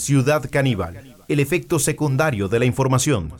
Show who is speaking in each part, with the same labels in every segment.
Speaker 1: Ciudad Caníbal, el efecto secundario de la información.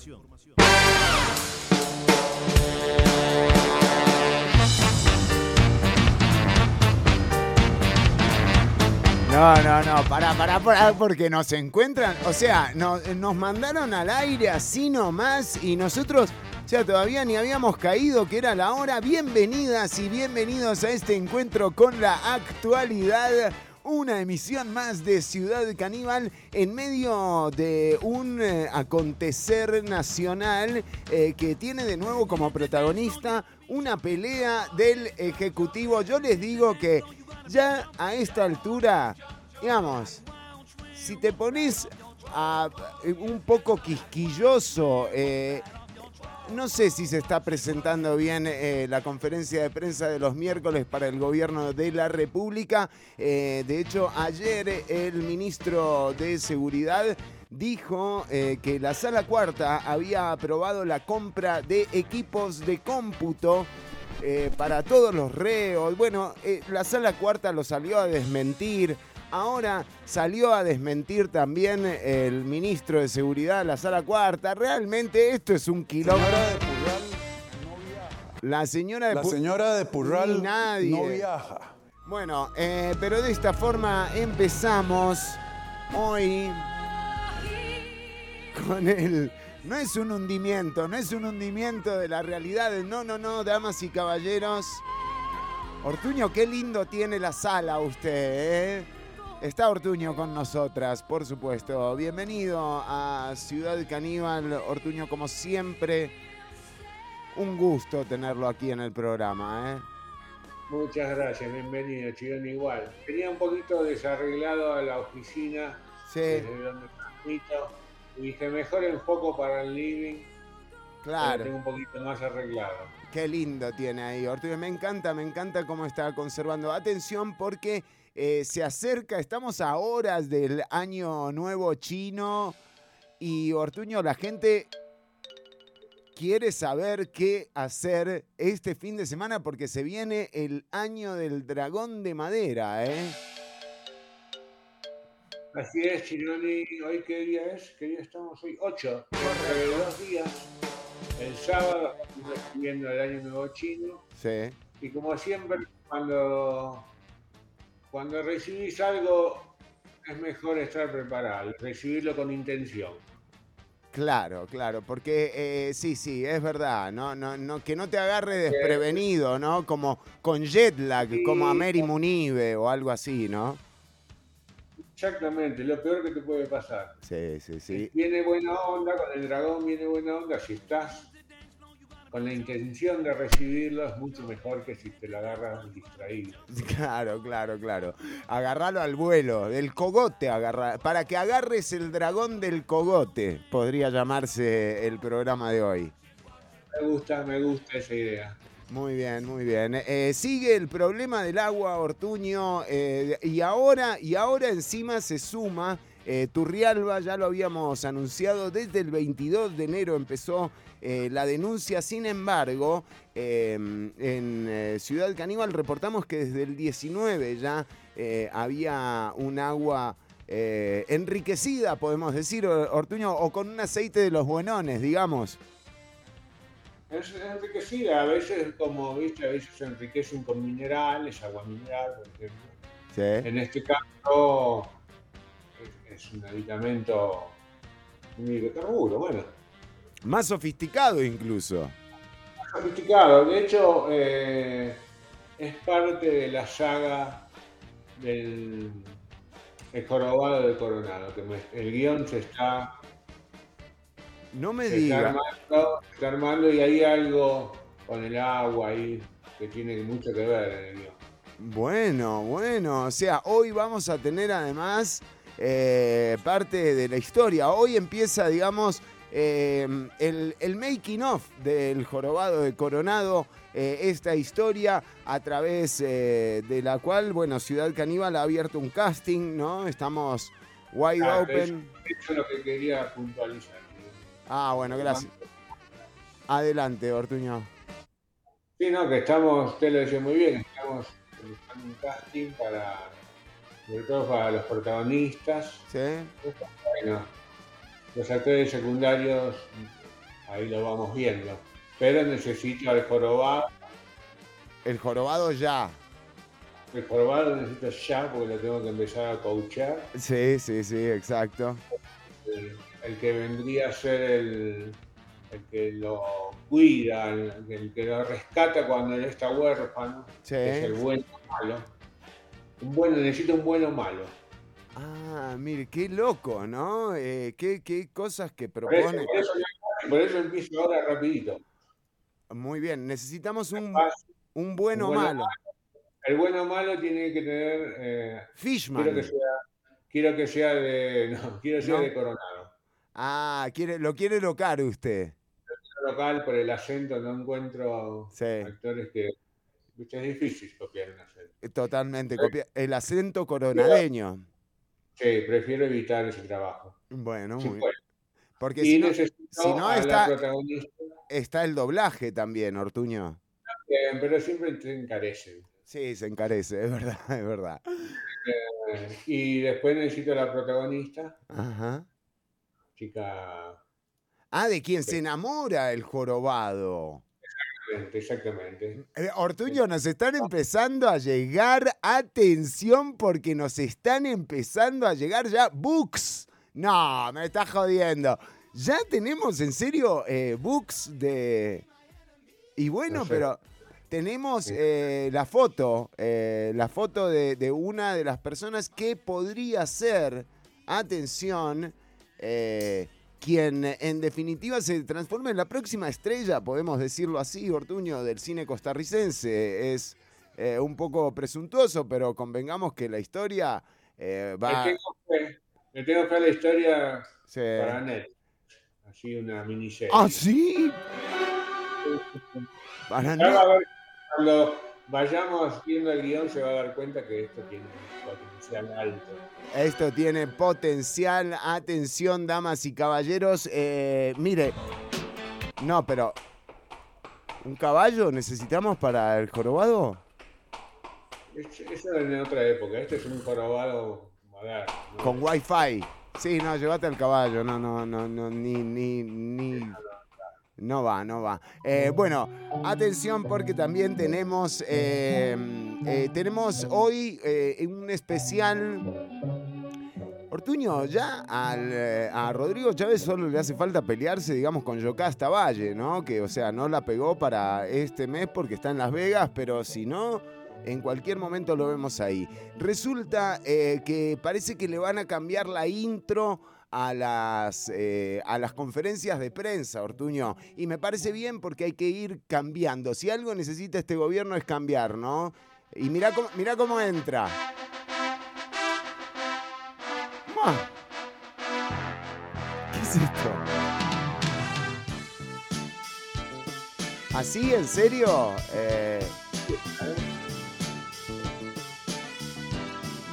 Speaker 2: No, no, no, pará, pará, pará, porque nos encuentran, o sea, nos, nos mandaron al aire así nomás y nosotros, o sea, todavía ni habíamos caído que era la hora. Bienvenidas y bienvenidos a este encuentro con la actualidad una emisión más de Ciudad Caníbal en medio de un eh, acontecer nacional eh, que tiene de nuevo como protagonista una pelea del Ejecutivo. Yo les digo que ya a esta altura, digamos, si te pones a, un poco quisquilloso, eh, no sé si se está presentando bien eh, la conferencia de prensa de los miércoles para el gobierno de la República. Eh, de hecho, ayer el ministro de Seguridad dijo eh, que la sala cuarta había aprobado la compra de equipos de cómputo para todos los reos. Bueno, la sala cuarta lo salió a desmentir. Ahora salió a desmentir también el ministro de Seguridad, la sala cuarta. Realmente esto es un kilómetro. La señora de
Speaker 3: La
Speaker 2: Purral.
Speaker 3: señora de Purral
Speaker 2: nadie.
Speaker 3: no viaja.
Speaker 2: Bueno, eh, pero de esta forma empezamos hoy con el... No es un hundimiento, no es un hundimiento de la realidad. No, no, no, damas y caballeros. Ortuño, qué lindo tiene la sala usted, ¿eh? Está Ortuño con nosotras, por supuesto. Bienvenido a Ciudad Caníbal, Ortuño, como siempre. Un gusto tenerlo aquí en el programa, ¿eh?
Speaker 4: Muchas gracias, bienvenido, Chirón igual. Tenía un poquito desarreglado a la oficina
Speaker 2: Sí,
Speaker 4: desde donde transmito y dije mejor enfoco para el living,
Speaker 2: claro.
Speaker 4: tengo un poquito más arreglado.
Speaker 2: Qué lindo tiene ahí, Ortuño. Me encanta, me encanta cómo está conservando. Atención porque eh, se acerca, estamos a horas del año nuevo chino y Ortuño, la gente quiere saber qué hacer este fin de semana porque se viene el año del dragón de madera, ¿eh?
Speaker 4: Así es, Chironi, ¿hoy qué día es? ¿Qué día estamos hoy? 8. Dentro de dos días, el sábado, estamos recibiendo el año nuevo chino
Speaker 2: Sí.
Speaker 4: y como siempre, cuando, cuando recibís algo es mejor estar preparado, recibirlo con intención.
Speaker 2: Claro, claro, porque eh, sí, sí, es verdad, ¿no? No, no, que no te agarre desprevenido, ¿no? Como con jet lag,
Speaker 4: Sí.
Speaker 2: como a Mary Munive o algo así, ¿no?
Speaker 4: Exactamente, lo peor que te puede pasar.
Speaker 2: Sí, sí, sí.
Speaker 4: Viene buena onda, con el dragón viene buena onda. Si estás con la intención de recibirlo, es mucho mejor que si te lo agarras distraído.
Speaker 2: Claro, claro, claro. Agarralo al vuelo, del cogote agarra, para que agarres el dragón del cogote, podría llamarse el programa de hoy.
Speaker 4: Me gusta, me gusta esa idea.
Speaker 2: Muy bien, muy bien. Eh, sigue el problema del agua, Ortuño, eh, y ahora, y ahora encima se suma. eh, Turrialba, ya lo habíamos anunciado, desde el 22 de enero empezó eh, la denuncia. Sin embargo, eh, en eh, Ciudad Caníbal reportamos que desde el 19 ya eh, había un agua enriquecida, podemos decir, Ortuño, o con un aceite de los buenones, digamos.
Speaker 4: Es enriquecida, a veces, como viste, a veces se enriquecen con minerales, agua mineral, por ejemplo.
Speaker 2: Sí.
Speaker 4: En este caso, es, es un aditamento, un hidrocarburo, bueno.
Speaker 2: Más sofisticado incluso.
Speaker 4: sofisticado. De hecho, eh, es parte de la saga del el jorobado de Coronado. Que me- el guion se está,
Speaker 2: No me
Speaker 4: se está
Speaker 2: diga.
Speaker 4: armando, se está armando y hay algo con el agua ahí que tiene mucho que ver en el guion.
Speaker 2: Bueno, bueno, o sea, hoy vamos a tener además eh, parte de la historia. Hoy empieza, digamos, eh, el, el making of del jorobado de Coronado, eh, esta historia a través eh, de la cual, bueno, Ciudad Caníbal ha abierto un casting, ¿no? Estamos wide
Speaker 4: Ah,
Speaker 2: open.
Speaker 4: Eso es lo que quería puntualizar.
Speaker 2: Ah, bueno, gracias. Adelante, Ortuño.
Speaker 4: Sí, no, que estamos, usted lo decía muy bien, estamos buscando un casting para sobre todo para los protagonistas.
Speaker 2: Sí.
Speaker 4: Bueno, los actores secundarios, ahí lo vamos viendo. Pero necesito al jorobado.
Speaker 2: El jorobado ya.
Speaker 4: El jorobado necesito ya porque lo tengo que empezar a coachar.
Speaker 2: Sí, sí, sí, exacto.
Speaker 4: El, el que vendría a ser el, el que lo cuida, el, el que lo rescata cuando él está huérfano.
Speaker 2: Sí.
Speaker 4: es el bueno malo. Un bueno, necesito un bueno malo.
Speaker 2: Ah, mire, qué loco, ¿no? Eh, qué, qué cosas que
Speaker 4: Por eso,
Speaker 2: propone.
Speaker 4: por eso, por eso empiezo ahora rapidito.
Speaker 2: Muy bien, necesitamos un, un bueno
Speaker 4: bueno
Speaker 2: malo.
Speaker 4: El bueno malo tiene que tener. eh,
Speaker 2: Fishman.
Speaker 4: quiero que sea. Quiero que sea de. No, quiero que sea
Speaker 2: No.
Speaker 4: de Coronado.
Speaker 2: Ah, quiere, lo quiere locar usted.
Speaker 4: Local, por el acento, no encuentro
Speaker 2: Sí.
Speaker 4: actores que. Es difícil copiar un acento.
Speaker 2: Totalmente. copia- El acento coronadeño.
Speaker 4: Sí, prefiero evitar ese trabajo.
Speaker 2: Bueno, muy
Speaker 4: puedo.
Speaker 2: Porque
Speaker 4: y
Speaker 2: si no, si no está- está el doblaje también, Ortuño.
Speaker 4: eh, pero siempre te encarecen.
Speaker 2: Sí, se encarece, es verdad, es verdad.
Speaker 4: Eh, y después necesito a la protagonista,
Speaker 2: Ajá.
Speaker 4: chica.
Speaker 2: Ah, de quien se enamora el jorobado.
Speaker 4: Exactamente.
Speaker 2: Eh, Ortuño, nos están empezando a llegar, atención, porque nos están empezando a llegar ya books. No, me está jodiendo. Ya tenemos, en serio, eh, books de... Y bueno,
Speaker 4: No sé.
Speaker 2: pero tenemos eh, la foto, eh, la foto de, de una de las personas que podría ser, atención, eh, quien en definitiva se transforma en la próxima estrella, podemos decirlo así, Ortuño, del cine costarricense. Es eh, un poco presuntuoso, pero convengamos que la historia eh, va...
Speaker 4: Le tengo fe, le tengo fe a la historia para Netflix. Así una miniserie.
Speaker 2: ¿Ah, sí? Para
Speaker 4: Ya va
Speaker 2: no-
Speaker 4: a ver, cuando vayamos viendo el guion se va a dar cuenta que esto tiene un potencial alto.
Speaker 2: Esto tiene potencial. Atención, damas y caballeros. Eh, mire. No, pero. ¿Un caballo necesitamos para el jorobado?
Speaker 4: Es- Eso era en otra época, este es un jorobado moderno. ¿no?
Speaker 2: Con wifi. Sí, no, llévate al caballo. No, no, no, no, ni, ni, ni. No va, no va. Eh, bueno, atención porque también tenemos, eh, eh, tenemos hoy un especial. Ortuño, ya al, a Rodrigo Chávez solo le hace falta pelearse, digamos, con Yocasta Valle, ¿no? Que, o sea, no la pegó para este mes porque está en Las Vegas, pero si no, en cualquier momento lo vemos ahí. Resulta que parece que le van a cambiar la intro a las, eh, a las conferencias de prensa, Ortuño. Y me parece bien porque hay que ir cambiando. Si algo necesita este gobierno es cambiar, ¿no? Y mirá cómo, mirá cómo entra. ¡Mua! ¿Qué es esto? ¿Así? ¿En serio? Eh,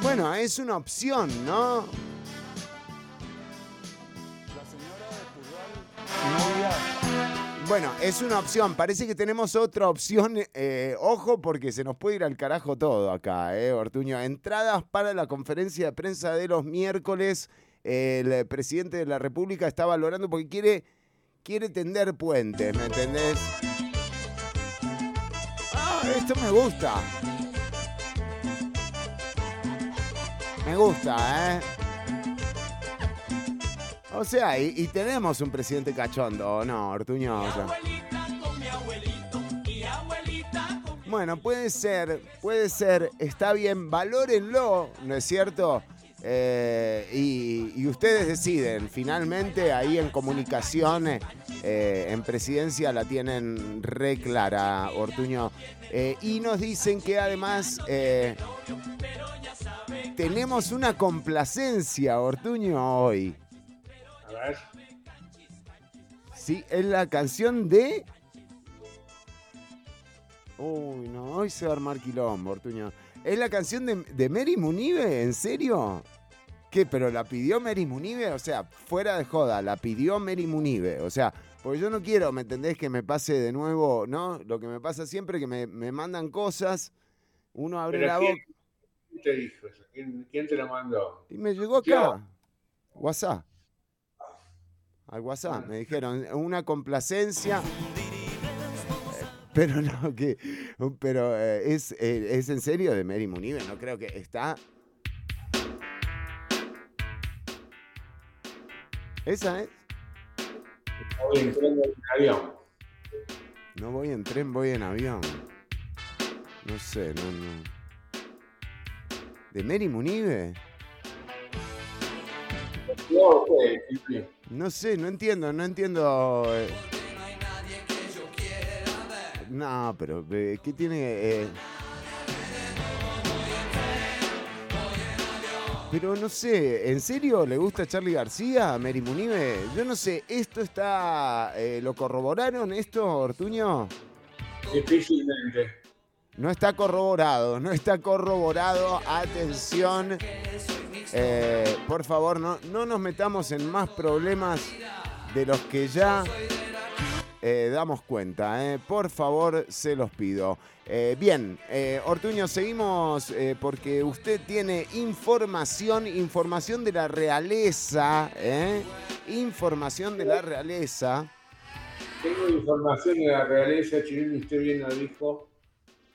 Speaker 2: Bueno, es una opción, ¿no? Bueno, es una opción. Parece que tenemos otra opción. eh, ojo, porque se nos puede ir al carajo todo acá, ¿eh, Ortuño? Entradas para la conferencia de prensa de los miércoles. El presidente de la República está valorando porque quiere, quiere tender puentes, ¿me entendés? Ah, esto me gusta. Me gusta, ¿eh? O sea, y, tenemos un presidente cachondo, ¿o no, Ortuño? O sea, bueno, puede ser, puede ser, está bien, valórenlo, ¿no es cierto? Eh, y, ustedes deciden, finalmente ahí en comunicación, eh, en presidencia la tienen re clara, Ortuño. Eh, y nos dicen que además eh, tenemos una complacencia, Ortuño, hoy.
Speaker 4: A ver,
Speaker 2: Sí, es la canción de. Uy, no, hoy se va a armar quilombo, Ortuño. ¿Es la canción de, de Mary Munive? ¿En serio? ¿Qué? ¿Pero la pidió Mary Munive? O sea, fuera de joda, la pidió Mary Munive. O sea, porque yo no quiero, ¿me entendés? Que me pase de nuevo, ¿no? Lo que me pasa siempre que me, me mandan cosas, uno abre la
Speaker 4: ¿quién,
Speaker 2: boca.
Speaker 4: ¿Quién te dijo eso? ¿Quién, quién te lo mandó?
Speaker 2: Y me llegó acá. WhatsApp. Al WhatsApp. Me dijeron, una complacencia. Pero no, que. Pero eh, es, eh, es en serio de Mary Munive. No creo que está. ¿Esa es?
Speaker 4: Voy en tren, voy en avión.
Speaker 2: No voy en tren, voy en avión. No sé, no, no. ¿De Mary Munive?
Speaker 4: No, sí, sí.
Speaker 2: No sé, no entiendo, no entiendo. eh. No, pero eh, ¿qué tiene? eh? Pero no sé, ¿en serio le gusta Charlie García a Mary Munive? Yo no sé, ¿esto está. eh, ¿Lo corroboraron esto, Ortuño?
Speaker 4: Difícilmente.
Speaker 2: No está corroborado, no está corroborado. Atención. Eh, por favor, no, no nos metamos en más problemas de los que ya eh, damos cuenta. eh. Por favor, se los pido. Eh, bien, eh, Ortuño, seguimos eh, porque usted tiene información, información de la realeza, ¿eh? información de la realeza.
Speaker 4: Tengo información de la realeza chilena, y usted bien lo dijo,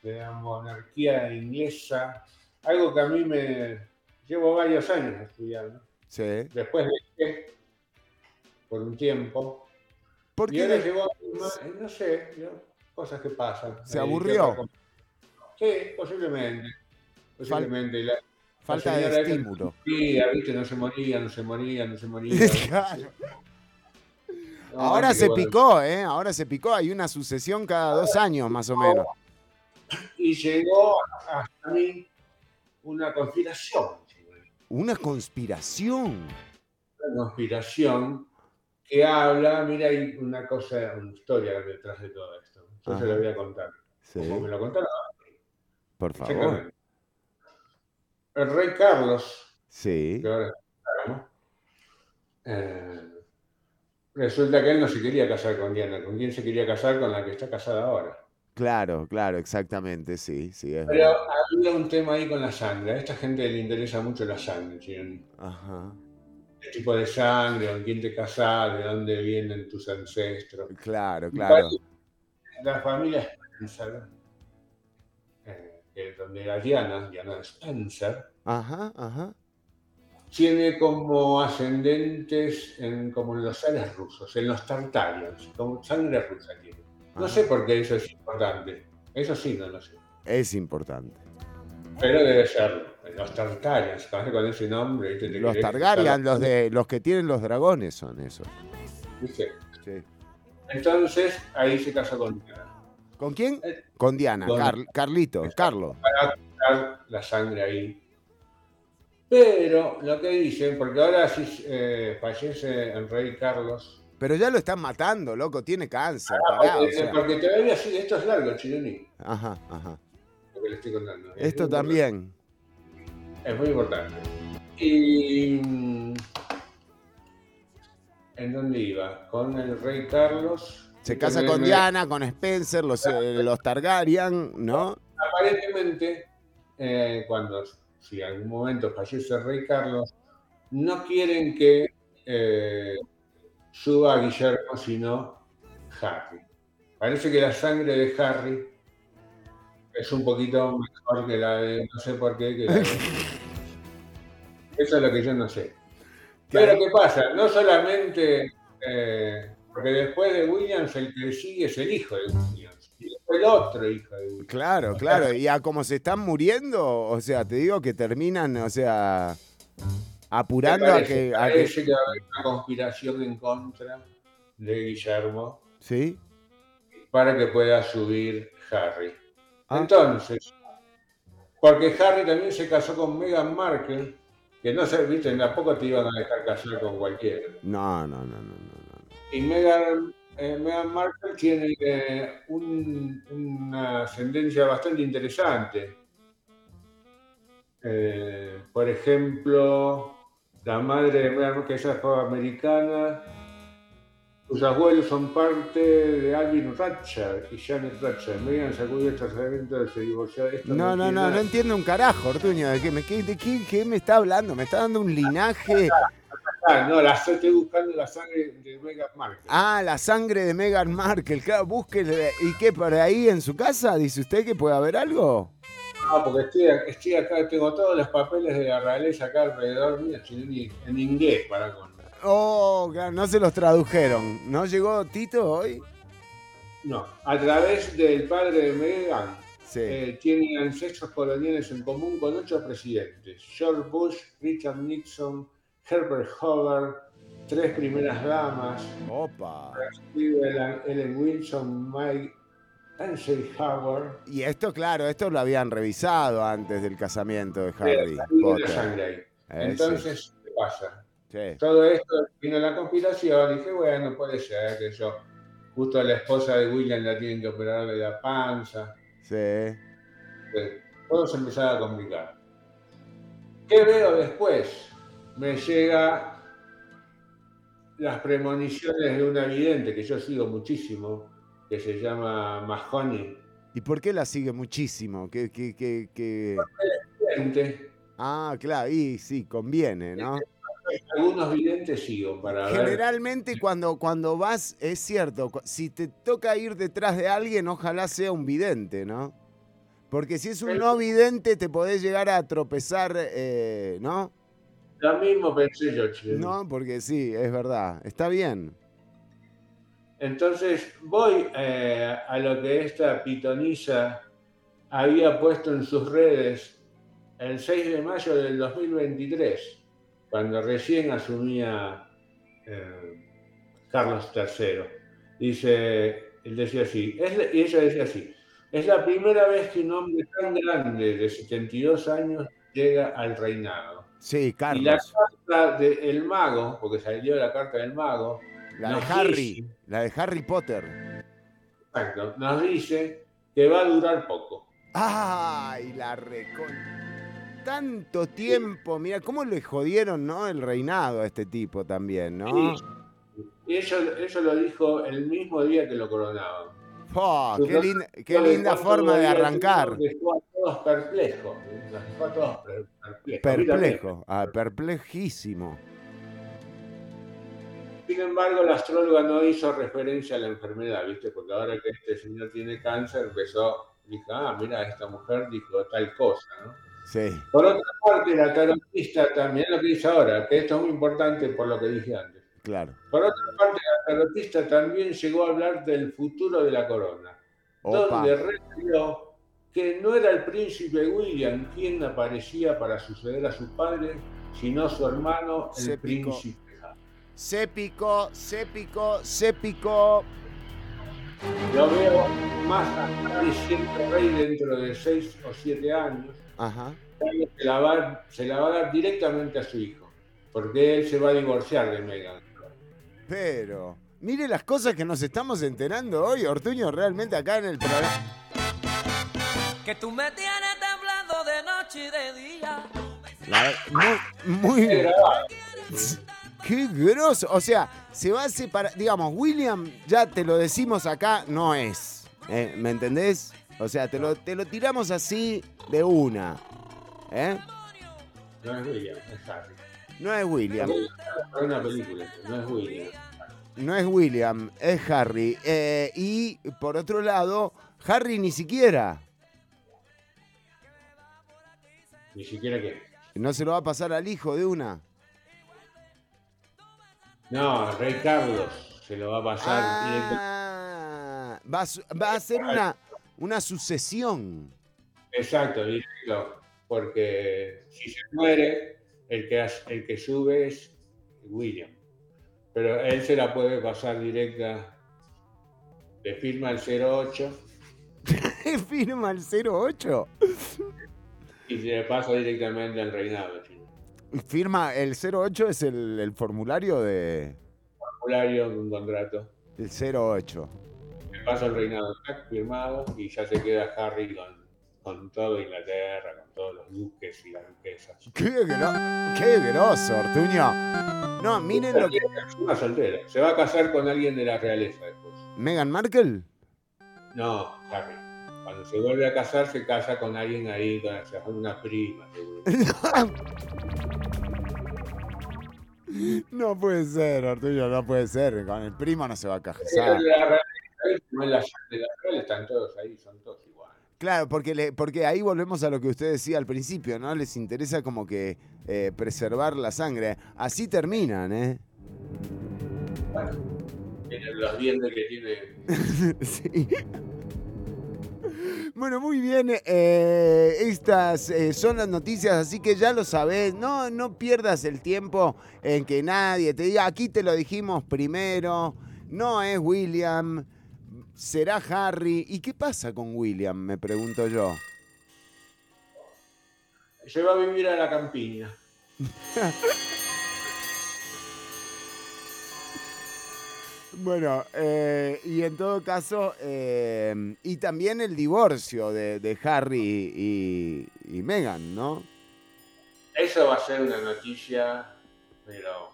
Speaker 4: de la monarquía inglesa, algo que a mí me llevo varios años estudiando.
Speaker 2: Sí.
Speaker 4: Después dejé por un tiempo.
Speaker 2: ¿Por
Speaker 4: Y ahora
Speaker 2: qué?
Speaker 4: no sé, cosas que pasan.
Speaker 2: ¿Se aburrió?
Speaker 4: Sí, posiblemente. Posiblemente. La-
Speaker 2: Falta
Speaker 4: la
Speaker 2: de estímulo.
Speaker 4: moría, ¿viste? No se moría, no se moría, no se moría.
Speaker 2: Claro.
Speaker 4: No,
Speaker 2: Ahora se
Speaker 4: bueno.
Speaker 2: picó, ¿eh? Ahora se picó. Hay una sucesión cada dos años, más o menos.
Speaker 4: Y llegó hasta mí una conspiración.
Speaker 2: Una conspiración.
Speaker 4: Una conspiración que habla, mira, hay una cosa, una historia detrás de todo esto. Yo
Speaker 2: Ajá.
Speaker 4: se lo voy a contar.
Speaker 2: Sí,
Speaker 4: Como me lo contaron,
Speaker 2: por favor.
Speaker 4: El rey Carlos,
Speaker 2: Sí.
Speaker 4: que ahora eh, resulta que él no se quería casar con Diana. ¿Con quién se quería casar? Con la que está casada ahora.
Speaker 2: Claro, claro, exactamente, sí, sí. Es
Speaker 4: Pero
Speaker 2: verdad.
Speaker 4: había un tema ahí con la sangre. A esta gente le interesa mucho la sangre, ¿sí?
Speaker 2: Ajá.
Speaker 4: el tipo de sangre, con quién te casás, de dónde vienen tus ancestros.
Speaker 2: Claro, claro.
Speaker 4: La familia Spencer, eh, que es donde era Diana, Diana Spencer,
Speaker 2: Ajá, ajá.
Speaker 4: tiene como ascendentes en, como en los zares rusos, en los Tartarians, como sangre rusa tiene. No sé por qué eso es importante, eso sí no lo sé,
Speaker 2: Es importante.
Speaker 4: pero debe serlo. Los ¿sabes? con ese nombre.
Speaker 2: Los Targaryen, los de los que tienen los dragones son esos.
Speaker 4: Entonces ahí se casó con Diana.
Speaker 2: ¿Con quién?
Speaker 4: Eh,
Speaker 2: Con Diana,
Speaker 4: con-
Speaker 2: Car- Carlito, Carlos.
Speaker 4: para la sangre ahí. Pero lo que dicen, porque ahora si eh, fallece el rey Carlos,
Speaker 2: Pero ya lo están matando, loco, tiene cáncer, pará, o
Speaker 4: porque,
Speaker 2: sea.
Speaker 4: porque todavía sí, esto es largo, Chironi,
Speaker 2: Ajá, ajá.
Speaker 4: lo que le estoy contando. Es
Speaker 2: Esto también.
Speaker 4: importante, Es muy importante. Y. mm, ¿En dónde iba? Con el rey Carlos.
Speaker 2: Se casa con Diana, con Spencer, los, eh, los Targaryen, ¿no?
Speaker 4: aparentemente, eh, cuando, si en algún momento fallece el rey Carlos, no quieren que eh, suba Guillermo, sino Harry. Parece que la sangre de Harry es un poquito mejor que la de, no sé por qué, que la de- Eso es lo que yo no sé. Pero ¿qué pasa? No solamente, eh, porque después de Williams el que sigue es el hijo de Williams, y después el otro hijo de Williams.
Speaker 2: Claro, claro. Y a como se están muriendo, o sea, te digo que terminan, o sea, apurando a que, a que-
Speaker 4: parece que va a haber una conspiración en contra de Guillermo
Speaker 2: ¿Sí?
Speaker 4: para que pueda subir Harry.
Speaker 2: Ah.
Speaker 4: Entonces, porque Harry también se casó con Meghan Markle, que no se, viste, tampoco te iban a dejar casar con cualquiera.
Speaker 2: No, no, no, no, no. no.
Speaker 4: Y Meghan, eh, Meghan Markle tiene eh, un- una ascendencia bastante interesante. Eh, por ejemplo, la madre de que ella fue americana, Sus abuelos son parte de Alvin Ratcher y Janet Ratcher. Megan sacudió el tratamiento de. Esto
Speaker 2: No, no, no, no entiendo un carajo, Ortuño. ¿De qué me, qué, de qué- qué me está hablando? Me está dando un linaje.
Speaker 4: Ah, no, la estoy buscando la sangre de Meghan Markle.
Speaker 2: Ah, la sangre de Meghan Markle. Claro, búsquele. ¿Y qué, por ahí en su casa? ¿Dice usted que puede haber algo?
Speaker 4: Ah, porque estoy, estoy acá, tengo todos los papeles de la realeza acá alrededor mío, en, en inglés para con.
Speaker 2: Oh, claro, no se los tradujeron. ¿No llegó Tito hoy?
Speaker 4: No, a través del padre de Meghan,
Speaker 2: Sí.
Speaker 4: eh, tienen ancestros coloniales en común con ocho presidentes: George Bush, Richard Nixon, Herbert Hoover, tres primeras damas,
Speaker 2: Opa.
Speaker 4: Ellen, Wilson, Mike.
Speaker 2: Y esto, claro, esto lo habían revisado antes del casamiento de Harry Potter. Eh,
Speaker 4: Entonces, ¿qué pasa?
Speaker 2: sí.
Speaker 4: Todo esto vino la conspiración, dije, bueno, puede ser que yo, justo a la esposa de William la tienen que operar de la panza,
Speaker 2: Sí.
Speaker 4: todo se empezaba a complicar. ¿Qué veo después? Me llega las premoniciones de una vidente que yo sigo muchísimo, que se llama Mahoney.
Speaker 2: ¿Y por qué la sigue muchísimo? ¿Qué, qué, qué, qué?
Speaker 4: Vidente.
Speaker 2: Ah, claro, y sí, conviene, ¿no?
Speaker 4: Algunos videntes sigo para ver.
Speaker 2: Generalmente cuando, cuando vas, es cierto, si te toca ir detrás de alguien, ojalá sea un vidente, ¿no? Porque si es un no vidente, te podés llegar a tropezar, eh, ¿no?
Speaker 4: Lo mismo pensé yo, che.
Speaker 2: No, porque sí, es verdad. Está bien.
Speaker 4: Entonces voy eh, a lo que esta pitonisa había puesto en sus redes el 6 de mayo del 2023, cuando recién asumía eh, Carlos III. Dice, él decía así, es la- y ella decía así, es la primera vez que un hombre tan grande de 72 años llega al reinado.
Speaker 2: Sí,
Speaker 4: Y la
Speaker 2: Carlos.
Speaker 4: carta del mago, porque salió la carta del mago,
Speaker 2: La de Harry.
Speaker 4: dice-
Speaker 2: La de Harry Potter.
Speaker 4: Exacto. Nos dice que va a durar poco.
Speaker 2: ¡Ay, la recon... Tanto tiempo, mira, cómo le jodieron, ¿no? El reinado a este tipo también, ¿no?
Speaker 4: Sí. Y eso, eso lo dijo el mismo día que lo coronaban.
Speaker 2: ¡Oh, qué, linda, qué forma de arrancar!
Speaker 4: Dejó a todos perplejos. Dejó a todos per- perplejos.
Speaker 2: Perplejo, ah, perplejísimo.
Speaker 4: Sin embargo, la astróloga no hizo referencia a la enfermedad, ¿viste? Porque ahora que este señor tiene cáncer, empezó, dijo, ah, mira, esta mujer dijo tal cosa, ¿no?
Speaker 2: Sí,
Speaker 4: Por otra parte, la tarotista también, lo que dice ahora, que esto es muy importante por lo que dije antes.
Speaker 2: claro.
Speaker 4: Por otra parte, la tarotista también llegó a hablar del futuro de la corona,
Speaker 2: Opa.
Speaker 4: donde refirió que no era el príncipe William quien aparecía para suceder a su padre, sino su hermano, el príncipe.
Speaker 2: Se picó, se picó, se picó.
Speaker 4: Lo veo más siendo rey dentro de seis o siete años,
Speaker 2: Ajá.
Speaker 4: se la, va, se la va a dar directamente a su hijo, porque él se va a divorciar de Meghan.
Speaker 2: Pero, mire las cosas que nos estamos enterando hoy, Ortuño, realmente acá en el programa.
Speaker 3: Que tú me tienes temblando de noche y de día.
Speaker 2: La- muy, muy. Qué grosso. O sea, se va a separar. Digamos, William, ya te lo decimos acá, no es. ¿eh? ¿Me entendés? O sea, te lo, te lo tiramos así de una. ¿Eh?
Speaker 4: No es William, es Harry.
Speaker 2: No es William.
Speaker 4: Es una película, no es William.
Speaker 2: No es William, es Harry. Eh, y por otro lado, Harry ni siquiera.
Speaker 4: Ni siquiera que.
Speaker 2: No se lo va a pasar al hijo de una.
Speaker 4: No, Rey Carlos se lo va a pasar.
Speaker 2: Ah, va, a, va a ser una, una sucesión.
Speaker 4: Exacto, directo. Porque si se muere, el que, el que sube es William. Pero él se la puede pasar directa. Le firma el 08
Speaker 2: Firma el 08.
Speaker 4: y se le pasa directamente al reinado.
Speaker 2: Firma el 08 es el, el formulario de,
Speaker 4: Formulario, un contrato.
Speaker 2: del 08.
Speaker 4: Le pasa al reinado firmado y ya se queda Harry con con todo Inglaterra, con todos los duques y las duquesas.
Speaker 2: Qué, gro- qué grosso, Ortuño. No, miren lo que.
Speaker 4: Es una soltera. Se va a casar con alguien de la realeza después.
Speaker 2: ¿Meghan Markle?
Speaker 4: No, Harry. Cuando se vuelve a casar, se casa con alguien ahí, con se hace una prima, seguro.
Speaker 2: No puede ser, Ortuño, no puede ser. Con el primo no se va a casar.
Speaker 4: en están todos ahí, son todos iguales.
Speaker 2: Claro, porque, le- porque ahí volvemos a lo que usted decía al principio, ¿no? Les interesa como que eh, preservar la sangre. Así terminan, ¿eh?
Speaker 4: Tienen los dientes que tiene.
Speaker 2: Sí. Bueno, muy bien. eh, estas eh, son las noticias, así que ya lo sabés. No, no pierdas el tiempo en que nadie te diga, aquí te lo dijimos primero. No es William, será Harry. ¿Y qué pasa con William? Me pregunto yo.
Speaker 4: Se va a vivir a la campiña.
Speaker 2: Bueno, eh, y en todo caso, eh, y también el divorcio de, de Harry y, y Meghan, ¿no?
Speaker 4: Eso va a ser una noticia, pero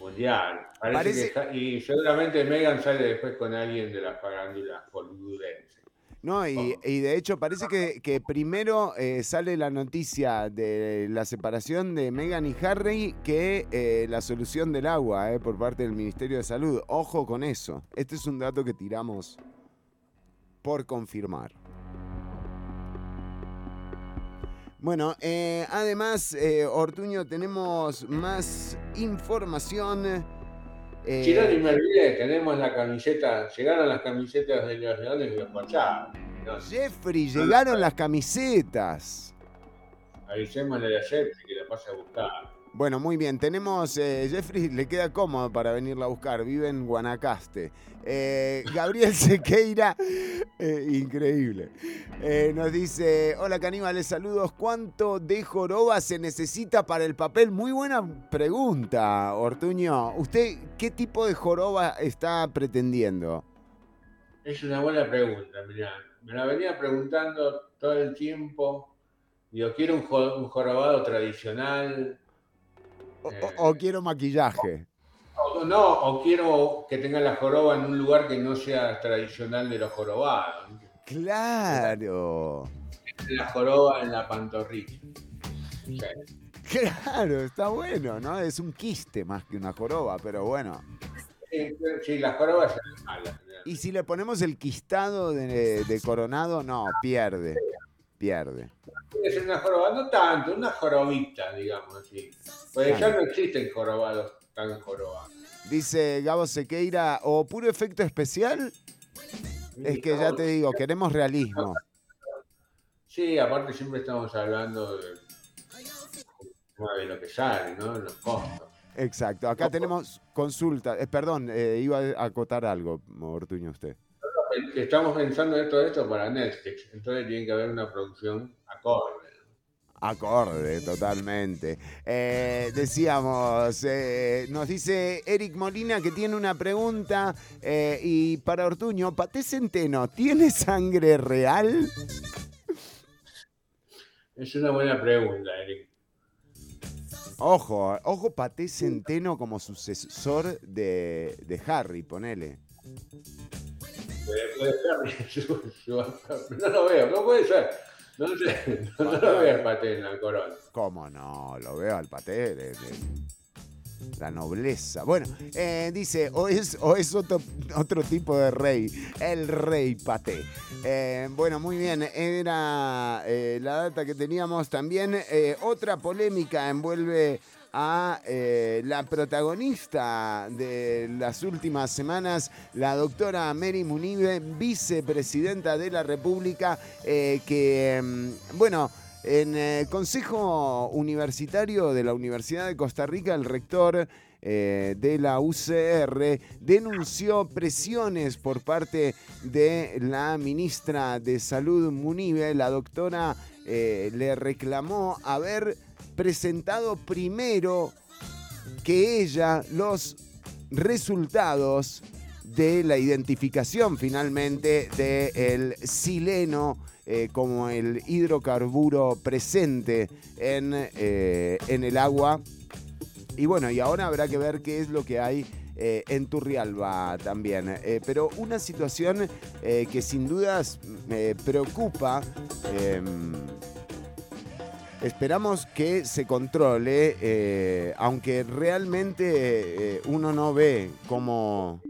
Speaker 4: mundial. Parece
Speaker 2: Parece-
Speaker 4: que, y seguramente Megan sale después con alguien de la farándula hollywoodense.
Speaker 2: No, y, y de hecho parece que, que primero eh, sale la noticia de la separación de Meghan y Harry que eh, la solución del agua eh, por parte del Ministerio de Salud. Ojo con eso. Este es un dato que tiramos por confirmar. Bueno, además, Ortuño, tenemos más información. Eh,
Speaker 4: Si no, ni me olvidé, tenemos la camiseta, llegaron las camisetas de los Leones y los Pachados. No,
Speaker 2: Jeffrey, llegaron las camisetas.
Speaker 4: avisémosle a Jeffrey que la pase a buscar.
Speaker 2: Bueno, muy bien. Tenemos, eh, Jeffrey le queda cómodo para venirla a buscar. Vive en Guanacaste. Eh, Gabriel Sequeira, eh, increíble. Nos dice, hola caníbales, saludos. ¿Cuánto de joroba se necesita para el papel? Muy buena pregunta, Ortuño. ¿Usted qué tipo de joroba está pretendiendo?
Speaker 4: Es una buena pregunta, mirá. Me la venía preguntando todo el tiempo. Digo, quiero un jorobado tradicional.
Speaker 2: O,
Speaker 4: Eh.
Speaker 2: o- quiero maquillaje?
Speaker 4: O, no, o quiero que tenga la joroba en un lugar que no sea tradicional de los jorobados.
Speaker 2: Claro.
Speaker 4: La joroba en la pantorrilla. Sí.
Speaker 2: Claro, está bueno, ¿no? Es un quiste más que una joroba, pero bueno.
Speaker 4: Sí, sí, la joroba es mala.
Speaker 2: Y si le ponemos el quistado de, de coronado, no, pierde. Pierde.
Speaker 4: Ser una joroba, no tanto, una jorobita, digamos así. Porque ya no existen jorobados tan jorobados.
Speaker 2: Dice Gabo Sequeira, o puro efecto especial, es que ya te digo, queremos realismo.
Speaker 4: Sí, aparte siempre estamos hablando de, de lo que sale, ¿no? Los costos.
Speaker 2: Exacto. Acá tenemos consulta. eh, perdón, eh, iba a acotar algo, Ortuño, usted.
Speaker 4: Estamos pensando en todo esto para Netflix, entonces tiene que haber una producción acorde.
Speaker 2: Acorde, totalmente. Eh, decíamos, eh, nos dice Eric Molina que tiene una pregunta eh, y para Ortuño, Paté Centeno, ¿tiene sangre real?
Speaker 4: Es una buena pregunta, Eric.
Speaker 2: Ojo, ojo Paté Centeno como sucesor de, de Harry, ponele.
Speaker 4: Puede- puede ser, su- su- No lo veo, no puede ser. No, sé, no, lo veo el paté en la corona.
Speaker 2: ¿Cómo no? Lo veo al Paté de, de la nobleza. Bueno, eh, dice, o es, o es otro, otro tipo de rey, el rey Paté. Eh, bueno, muy bien, era eh, la data que teníamos también. eh, otra polémica envuelve a eh, la protagonista de las últimas semanas, la doctora Mary Munive, vicepresidenta de la República, eh, que, mm, bueno, en el Consejo Universitario de la Universidad de Costa Rica, el rector eh, de la UCR denunció presiones por parte de la ministra de Salud Munive, la doctora eh, le reclamó haber presentado primero que ella los resultados de la identificación finalmente del sileno eh, como el hidrocarburo presente en, eh, en el agua. Y bueno, y ahora habrá que ver qué es lo que hay eh, en Turrialba también. Pero una situación que sin dudas me preocupa. Esperamos que se controle, eh, aunque realmente eh, uno no ve cómo,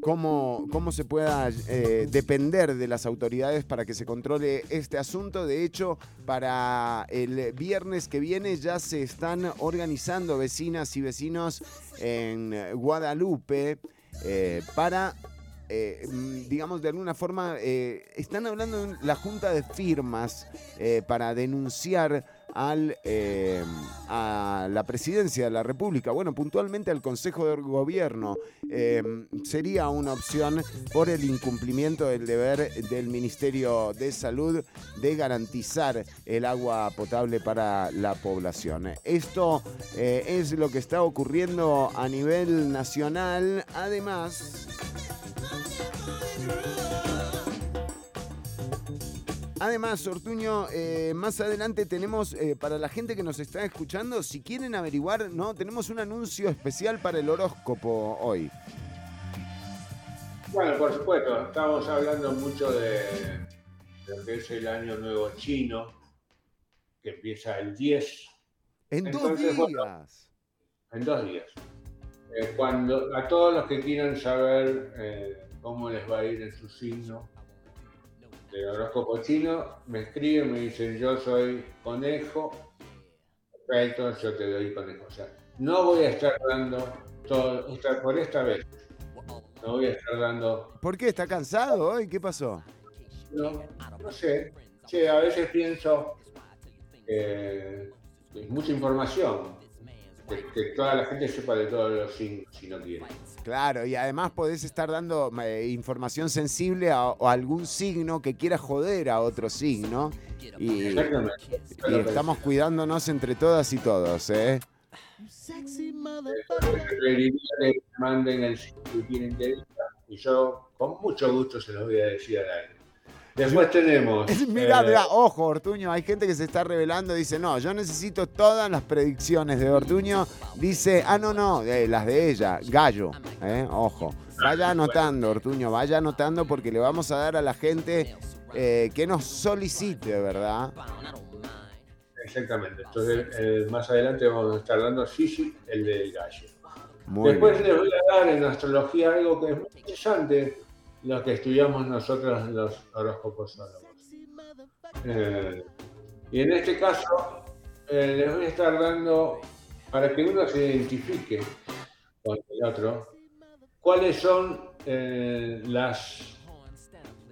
Speaker 2: cómo, cómo se pueda eh, depender de las autoridades para que se controle este asunto. De hecho, para el viernes que viene ya se están organizando vecinas y vecinos en Guadalupe para eh, mm, digamos, de alguna forma, eh, están hablando de la junta de firmas eh, para denunciar al, a la presidencia de la República, bueno, puntualmente al Consejo de Gobierno. Sería una opción por el incumplimiento del deber del Ministerio de Salud de garantizar el agua potable para la población. Esto es lo que está ocurriendo a nivel nacional. Además, Además, Ortuño, eh, más adelante tenemos, eh, para la gente que nos está escuchando, si quieren averiguar, ¿no? Tenemos un anuncio especial para el horóscopo hoy.
Speaker 4: Bueno, por supuesto, estamos hablando mucho de, lo que es el año nuevo chino, que empieza el 10,
Speaker 2: En dos
Speaker 4: bueno,
Speaker 2: días.
Speaker 4: en dos días. Eh, cuando, a todos los que quieran saber eh, cómo les va a ir en su signo del horóscopo chino, me escriben, me dicen yo soy conejo, perfecto, yo te doy conejo. O sea, no voy a estar dando todo, por esta vez, no voy a estar dando
Speaker 2: ¿Por qué? ¿Está cansado hoy? ¿Qué pasó?
Speaker 4: No, no sé. Che, a veces pienso que es mucha información. Que, que toda la gente sepa de todos los signos si no quiere.
Speaker 2: Claro, y además podés estar dando eh, información sensible a, a algún signo que quiera joder a otro signo. Y,
Speaker 4: Exactamente.
Speaker 2: y estamos cuidándonos entre todas y todos, ¿eh?
Speaker 4: Preferiría que manden el signo que que diga y yo con mucho gusto se los voy a decir al aire. Después tenemos.
Speaker 2: Mirá,
Speaker 4: eh,
Speaker 2: ojo, Ortuño, hay gente que se está revelando, dice, no, yo necesito todas las predicciones de Ortuño. Dice, ah, no, no, eh, las de ella, gallo, eh, ojo. Vaya anotando, Ortuño, vaya anotando porque le vamos a dar a la gente eh, que nos solicite, ¿verdad?
Speaker 4: Exactamente. Entonces, eh, más adelante vamos a estar dando sí, el del gallo.
Speaker 2: Muy
Speaker 4: Después
Speaker 2: bien.
Speaker 4: les voy a dar en astrología algo que es muy interesante, lo que estudiamos nosotros los horóscopos Eh, y en este caso, eh, les voy a estar dando, para que uno se identifique con el otro, cuáles son eh, las,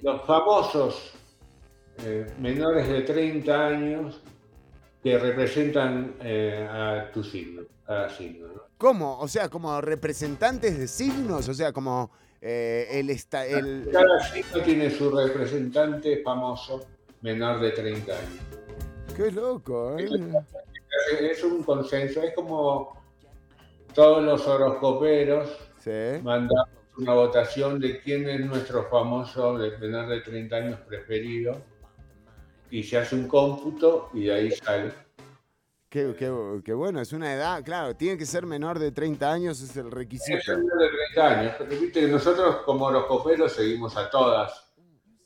Speaker 4: los famosos menores de 30 años que representan a tu signo, cada signo. ¿no?
Speaker 2: ¿Cómo? O sea, como representantes de signos, o sea, como eh, el, esta- el...
Speaker 4: Cada signo tiene su representante famoso menor de 30 años.
Speaker 2: Qué loco, ¿eh?
Speaker 4: Es- Es un consenso, es como todos los horoscoperos
Speaker 2: Sí.
Speaker 4: mandamos una votación de quién es nuestro famoso de menor de 30 años preferido y se hace un cómputo y de ahí sale.
Speaker 2: Qué, qué- qué bueno, es una edad, claro, tiene que ser menor de 30 años, es el requisito.
Speaker 4: Es menor de 30 años, pero viste que nosotros como horoscoperos seguimos a todas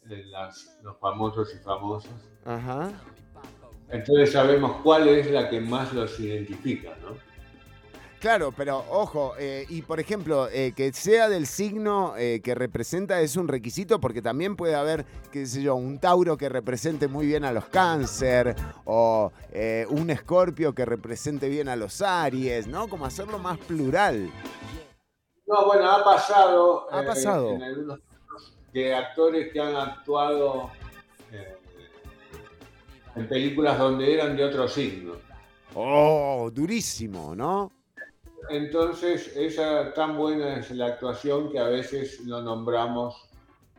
Speaker 4: eh, las- los famosos y famosas.
Speaker 2: Ajá.
Speaker 4: Entonces sabemos cuál es la que más los identifica, ¿no?
Speaker 2: Claro, pero ojo, eh, y por ejemplo, eh, que sea del signo eh, que representa es un requisito porque también puede haber, qué sé yo, un Tauro que represente muy bien a los cáncer o un Escorpio que represente bien a los Aries, ¿no? Como hacerlo más plural.
Speaker 4: No, bueno, ha pasado,
Speaker 2: Ha pasado.
Speaker 4: en algunos actores que han actuado en películas donde eran de otro signo.
Speaker 2: Oh, durísimo, ¿no?
Speaker 4: Entonces, esa tan buena es la actuación que a veces lo nombramos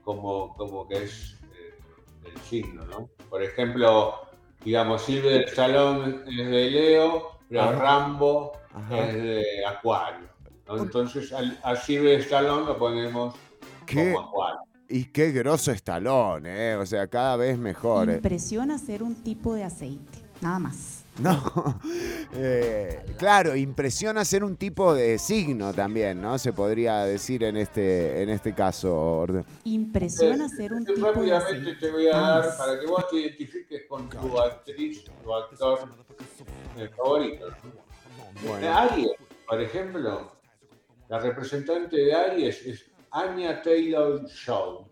Speaker 4: como, como que es eh, el signo, ¿no? Por ejemplo, digamos, Silvia del Salón es de Leo, pero
Speaker 2: Ajá.
Speaker 4: Rambo
Speaker 2: Ajá.
Speaker 4: es de Acuario. ¿no? Entonces al, a Silver Stallone lo ponemos
Speaker 2: ¿Qué?
Speaker 4: como Juan.
Speaker 2: Y qué grosso estalón, ¿eh? O sea, cada vez mejor. ¿eh?
Speaker 5: Impresiona ser un tipo de aceite, nada más.
Speaker 2: No, eh, claro, impresiona ser un tipo de signo también, ¿no? Se podría decir en este, en este caso. Orde-
Speaker 5: Impresiona ser un
Speaker 4: Yo
Speaker 5: tipo de
Speaker 4: rápidamente
Speaker 5: aceite.
Speaker 4: te voy a dar
Speaker 5: más.
Speaker 4: para que vos te identifiques con tu actriz, tu actor eh, favorito.
Speaker 2: Bueno.
Speaker 4: Aries, por ejemplo, la representante de Aries es Anya Taylor Shaw.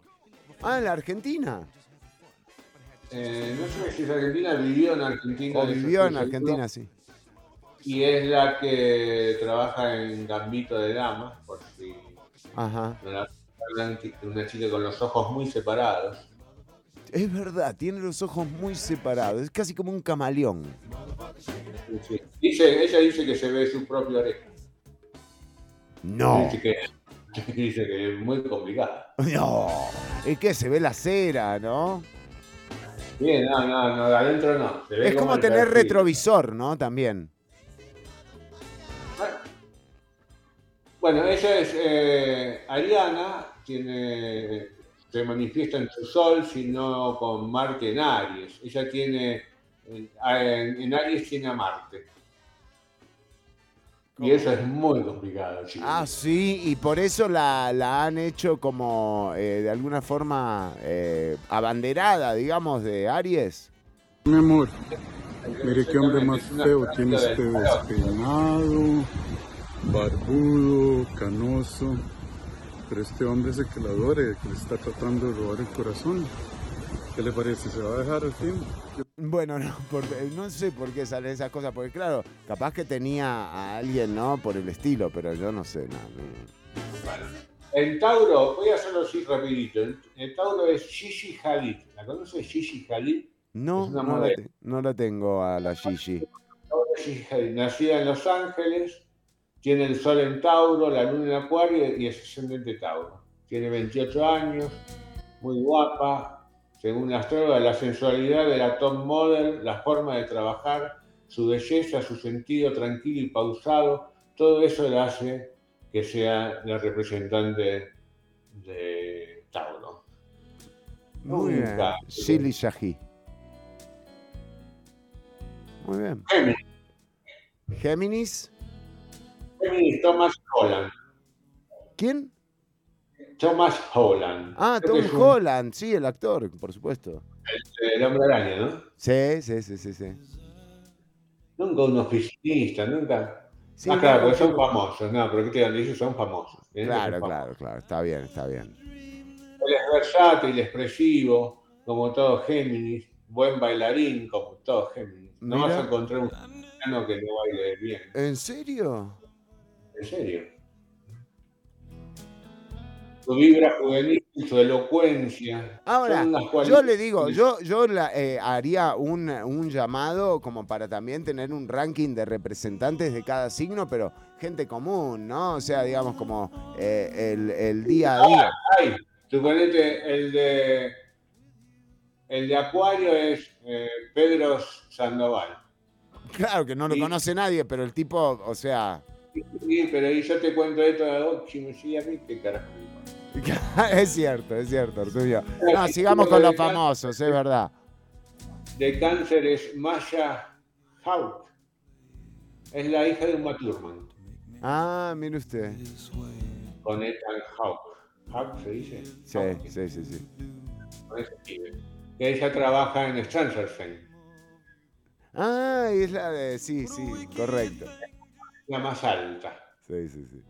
Speaker 2: Ah, en la Argentina.
Speaker 4: Eh, no sé si es argentina, vivió en Argentina.
Speaker 2: O vivió en. Argentina, sí.
Speaker 4: Y es la que trabaja en Gambito de Damas, por si
Speaker 2: Ajá.
Speaker 4: una chica con los ojos muy separados.
Speaker 2: Es verdad, tiene los ojos muy separados. Es casi como un camaleón.
Speaker 4: Sí. Dice, ella dice que se ve su propia oreja.
Speaker 2: No.
Speaker 4: Dice que, dice que es muy complicada.
Speaker 2: No. Es que se ve la cera, ¿no?
Speaker 4: Bien, no, no, no, de adentro no. se ve
Speaker 2: Es como tener
Speaker 4: perfil.
Speaker 2: retrovisor, ¿no? También.
Speaker 4: Bueno, ella es eh, Ariana, tiene, se manifiesta en su sol, sino con Marte en Aries. Ella tiene, en, en Aries tiene a Marte. Y eso es muy complicado, chicos.
Speaker 2: Ah, sí, y por eso la, la han hecho como eh, de alguna forma eh, abanderada, digamos, de Aries.
Speaker 6: Mi amor, mire qué hombre más feo tiene este despeinado, barbudo, canoso. Pero este hombre es el que la adore, que le está tratando de robar el corazón. ¿Qué le parece? ¿Se va a dejar al fin?
Speaker 2: Bueno, no, porque, no sé por qué salen esas cosas, porque claro, capaz que tenía a alguien, ¿no? Por el estilo, pero yo no sé, no, no.
Speaker 4: En Tauro, voy a hacerlo así rapidito. En, Tauro es Gigi Hadid. ¿La conoces Gigi Hadid?
Speaker 2: No, no, la, te- no la tengo a la Gigi.
Speaker 4: Nacida en Los Ángeles, tiene el sol en Tauro, la luna en Acuario y es ascendente Tauro. Tiene 28 años, muy guapa. Según la astróloga, la sensualidad de la top model, la forma de trabajar, su belleza, su sentido tranquilo y pausado, todo eso le hace que sea la representante de Tauro.
Speaker 2: Muy bien. Shili Shahi. Muy bien.
Speaker 4: Géminis,
Speaker 2: Géminis.
Speaker 4: Géminis, Thomas Holland.
Speaker 2: ¿Quién?
Speaker 4: Thomas Holland.
Speaker 2: Ah,
Speaker 4: Creo
Speaker 2: Tom
Speaker 4: un-
Speaker 2: Holland, sí, el actor, por supuesto.
Speaker 4: El hombre araña, ¿no?
Speaker 2: Sí, sí, sí, sí, sí.
Speaker 4: Nunca un oficinista, nunca.
Speaker 2: Sí,
Speaker 4: ah, claro, porque son famosos, no, pero ¿qué te dice? Son famosos. Ser
Speaker 2: Claro,
Speaker 4: famosos.
Speaker 2: claro, claro. Está bien, está bien.
Speaker 4: Él es versátil, expresivo, como todo Géminis, buen bailarín, como todo Géminis. No
Speaker 2: Mira.
Speaker 4: vas a encontrar un que no baile bien,
Speaker 2: ¿En serio?
Speaker 4: en serio. Su vibra juvenil, su elocuencia.
Speaker 2: Ahora, yo le digo, yo, yo la- eh, haría un, un llamado como para también tener un ranking de representantes de cada signo, pero gente común, ¿no? O sea, digamos como eh, el, el día a día.
Speaker 4: Ay, suponete, el de, el de Acuario es eh, Pedro Sandoval.
Speaker 2: Claro que no lo conoce nadie, pero el tipo, o sea,
Speaker 4: Sí, pero y yo te cuento esto de vos, si me sigue a mí, qué carajo.
Speaker 2: es cierto, es cierto, Arturo. No, sigamos con los famosos, es verdad.
Speaker 4: De cáncer es Maya Hawk. Es la hija de Uma Thurman,
Speaker 2: Ah, mire usted.
Speaker 4: con Ethan Hawk. ¿Hawk se dice?
Speaker 2: Sí,
Speaker 4: Hawke,
Speaker 2: sí, sí, sí.
Speaker 4: con ese. Que ella trabaja en Stranger Things,
Speaker 2: Ah, es la de. Sí, sí, correcto.
Speaker 4: La más alta.
Speaker 2: Sí, sí, sí.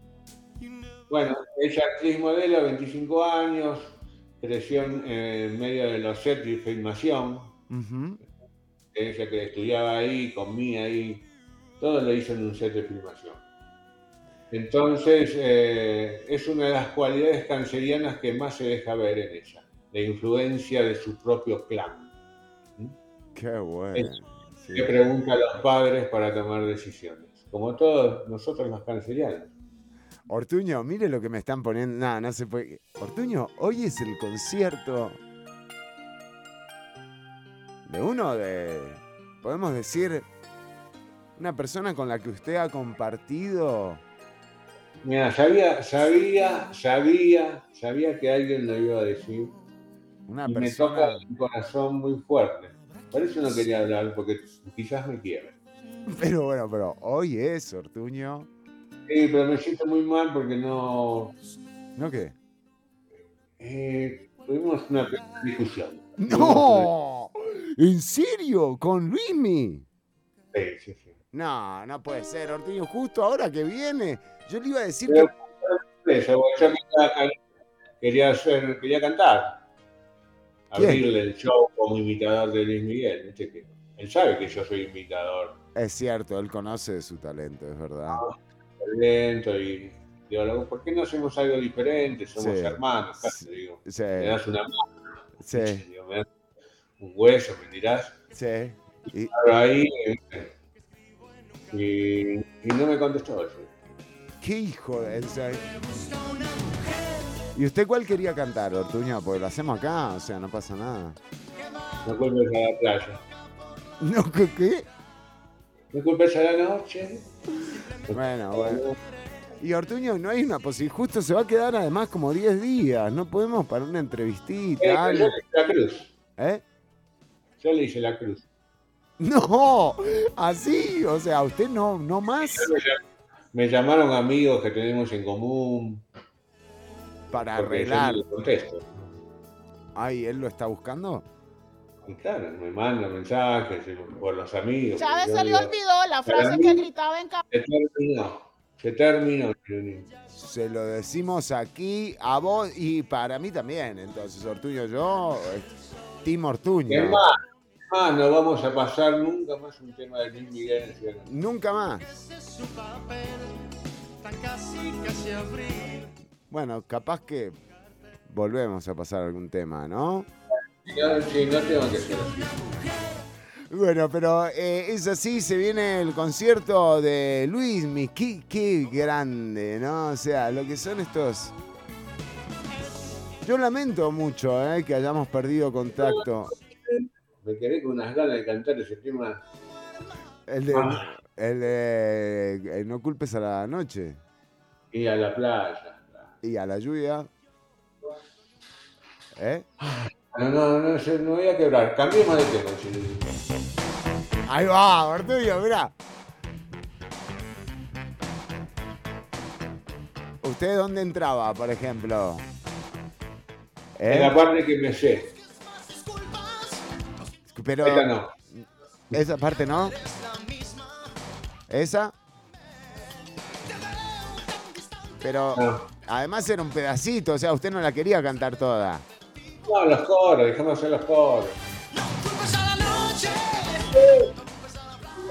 Speaker 4: Bueno, ella actriz modelo, 25 años, creció en, en medio de los sets de filmación.
Speaker 2: Ujú.
Speaker 4: ella que estudiaba ahí, comía ahí, todo lo hizo en un set de filmación. Entonces, eh, es una de las cualidades cancerianas que más se deja ver en ella, la influencia de su propio clan.
Speaker 2: Qué bueno.
Speaker 4: Es-
Speaker 2: sí.
Speaker 4: Que pregunta a los padres para tomar decisiones, como todos nosotros los cancerianos.
Speaker 2: Ortuño, mire lo que me están poniendo. No, no se puede. Ortuño, hoy es el concierto de uno de, podemos decir, una persona con la que usted ha compartido
Speaker 4: Mira, sabía, sabía, sabía, sabía que alguien lo iba a decir.
Speaker 2: Una
Speaker 4: y me
Speaker 2: persona.
Speaker 4: toca el corazón muy fuerte. Por eso no quería hablar, porque quizás me quiera.
Speaker 2: Pero bueno, pero hoy es Ortuño.
Speaker 4: Sí, pero me siento muy mal porque no.
Speaker 2: ¿No qué?
Speaker 4: eh, tuvimos una discusión.
Speaker 2: ¡No! ¿En serio? ¿Con Luismi?
Speaker 4: Sí, sí, sí.
Speaker 2: No, no puede ser, Ortuño. Justo ahora que viene. Yo le iba a decir
Speaker 4: Pero-
Speaker 2: que.
Speaker 4: Eso, yo quería, quería, hacer, quería cantar.
Speaker 2: ¿Quién?
Speaker 4: Abrirle el show como imitador de Luis Miguel. él sabe que yo soy imitador.
Speaker 2: Es cierto, él conoce su talento, es verdad.
Speaker 4: lento y digo, "Loco, ¿por qué no hacemos algo diferente? Somos
Speaker 2: Sí.
Speaker 4: hermanos, casi, digo.
Speaker 2: Sí,
Speaker 4: Me das una mano,
Speaker 2: sí,
Speaker 4: digo, me das un hueso, me dirás.
Speaker 2: sí. Y-
Speaker 4: y, y no me contestó eso.
Speaker 2: ¿Qué hijo de esa? ¿Y usted cuál quería cantar, Ortuño? Porque lo hacemos acá, o sea, no pasa nada.
Speaker 4: No culpes a la playa.
Speaker 2: ¿No qué? Qué?
Speaker 4: No culpes a la noche.
Speaker 2: Bueno, bueno. Y Ortuño, no hay una posibilidad. Justo se va a quedar además como 10 días. No podemos para una
Speaker 4: Eh,
Speaker 2: entrevistita,
Speaker 4: yo
Speaker 2: algo.
Speaker 4: le hice la cruz.
Speaker 2: ¿Eh?
Speaker 4: Yo le hice la cruz.
Speaker 2: No, así, o sea, usted no, no más
Speaker 4: Me llamaron amigos que tenemos en común.
Speaker 2: para arreglar. Ay, ¿él lo está buscando?
Speaker 4: Y claro, me manda mensajes por los amigos.
Speaker 7: Chávez
Speaker 4: Yo
Speaker 7: se le olvidó la frase que gritaba en ca-
Speaker 4: Se terminó. Se terminó.
Speaker 2: Se lo decimos aquí a vos y para mí también. Entonces, Ortuño, yo, eh, Tim Ortuño.
Speaker 4: Es más, más, no vamos a pasar nunca más un tema de Luis Miguel. en.
Speaker 2: Nunca más. Bueno, capaz que volvemos a pasar algún tema, ¿no?
Speaker 4: Yo, sí, no tengo que ser así.
Speaker 2: Bueno, pero eh, es así, se viene el concierto de Luis qué, qué grande, ¿no? O sea, lo que son estos... Yo lamento mucho eh, que hayamos perdido contacto.
Speaker 4: Me quedé con unas ganas de cantar ese tema.
Speaker 2: El de,
Speaker 4: Ah.
Speaker 2: el de eh, No culpes a la noche
Speaker 4: Y a la playa.
Speaker 2: y a la lluvia. ¿Eh?
Speaker 4: No, no, no, yo no voy a quebrar. Cambiemos de tema.
Speaker 2: Ahí va, Ortuño, mirá. ¿Usted dónde entraba, por ejemplo? ¿Eh?
Speaker 4: En la parte que me sé.
Speaker 2: Pero
Speaker 4: Esta no.
Speaker 2: esa parte no. ¿Esa? Pero
Speaker 4: No.
Speaker 2: además era un pedacito, o sea, usted no la quería cantar toda.
Speaker 4: No, los coros, dejemos hacer los coros.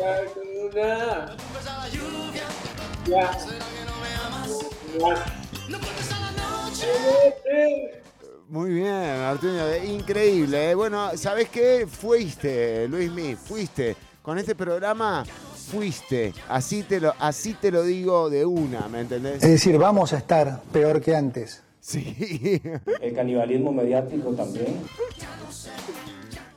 Speaker 4: La luna. Ya. Ya.
Speaker 2: Muy bien, Artuño, increíble. eh. Bueno, ¿sabes qué? Fuiste, Luismi, fuiste. Con este programa fuiste. Así te lo, así te lo digo de una, ¿me entendés?
Speaker 8: Es decir, vamos a estar peor que antes.
Speaker 2: Sí.
Speaker 9: El canibalismo mediático también.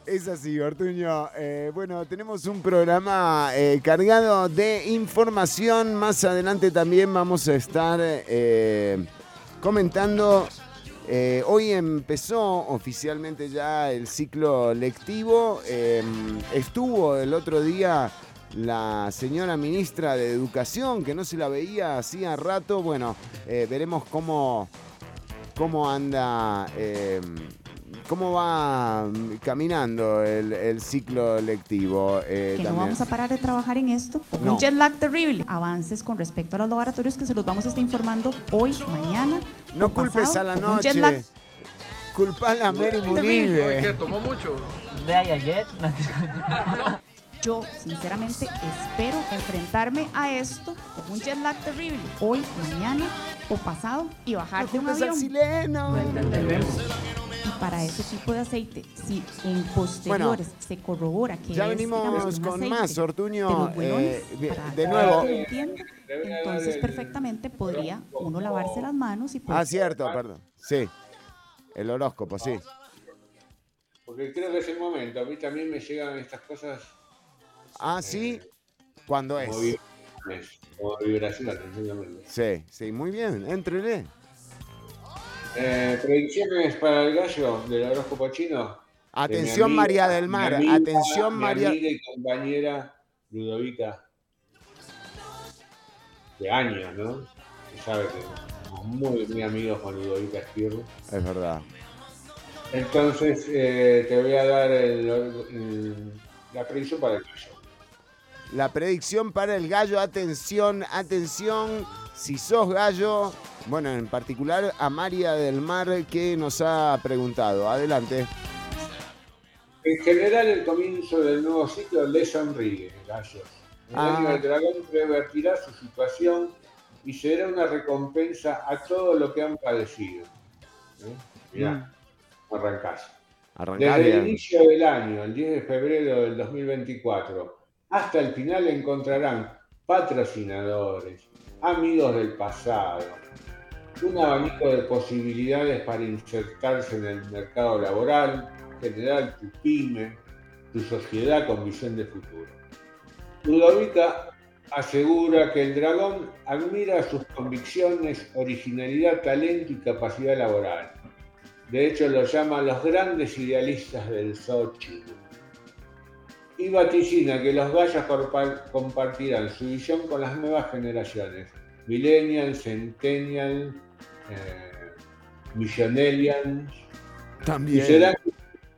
Speaker 2: Es así, Ortuño. Eh, bueno, tenemos un programa eh, cargado de información. Más adelante también vamos a estar eh, comentando. hoy empezó oficialmente ya el ciclo lectivo. Estuvo el otro día la señora ministra de Educación, que no se la veía hacía rato. Bueno, veremos cómo, cómo anda. eh, ¿Cómo va mm, caminando el, el ciclo lectivo? eh,
Speaker 5: que no vamos a parar de trabajar en esto.
Speaker 2: No.
Speaker 5: Un jet lag terrible. Avances con respecto a los laboratorios que se los vamos a estar informando hoy, mañana.
Speaker 2: No culpes
Speaker 5: pasado,
Speaker 2: a la
Speaker 5: con un jet lag
Speaker 2: noche. Culpala a Mary Munive.
Speaker 10: tomó mucho.
Speaker 11: De ahí ayer.
Speaker 5: Yo, sinceramente, espero enfrentarme a esto con un jet lag terrible. Hoy, mañana o pasado y bajar de un avión.
Speaker 2: sileno.
Speaker 5: Y para ese tipo de aceite, si en posteriores se corrobora que
Speaker 2: Ya
Speaker 5: es,
Speaker 2: venimos
Speaker 5: digamos,
Speaker 2: con
Speaker 5: aceite
Speaker 2: más,
Speaker 5: de
Speaker 2: Ortuño. eh, de- nuevo.
Speaker 5: entonces perfectamente podría uno lavarse las manos y pues,
Speaker 2: Ah, cierto, perdón. Sí. El horóscopo, sí.
Speaker 4: Porque creo que es el momento. A mí también me llegan estas cosas
Speaker 2: Ah, sí. ¿Cuándo es?
Speaker 4: vibraciones.
Speaker 2: Sí, sí, muy bien, entrené.
Speaker 4: Eh, predicciones para el gallo del horóscopo chino. de mi
Speaker 2: Atención
Speaker 4: amiga-
Speaker 2: María del
Speaker 4: mi
Speaker 2: Mar,
Speaker 4: amiga-
Speaker 2: atención
Speaker 4: mi
Speaker 2: María.
Speaker 4: amiga y compañera Ludovica. De años, ¿no? Usted sabe que somos muy, muy amigos con Ludovica Esquirro.
Speaker 2: Es verdad.
Speaker 4: Entonces, eh, te voy a dar el- el- la predicción para el gallo.
Speaker 2: La predicción para el gallo, atención, atención, si sos gallo, bueno, en particular a María del Mar que nos ha preguntado. Adelante.
Speaker 4: En general, el comienzo del nuevo ciclo le sonríe, gallos. El
Speaker 2: Ah.
Speaker 4: año del dragón revertirá su situación y será una recompensa a todo lo que han padecido. ¿Eh? Mirá, arrancás.
Speaker 2: Arrancá
Speaker 4: Desde el inicio del año, el 10 de febrero del 2024, hasta el final encontrarán patrocinadores, amigos del pasado, un abanico de posibilidades para insertarse en el mercado laboral, generar tu pyme, tu sociedad con visión de futuro. Ludovica asegura que el dragón admira sus convicciones, originalidad, talento y capacidad laboral. De hecho, los llama los grandes idealistas del Xochitl. Y vaticina que los gallos corpa- compartirán su visión con las nuevas generaciones. Millennials, Centennials, eh, Millonarians. Y
Speaker 2: También.
Speaker 4: serán,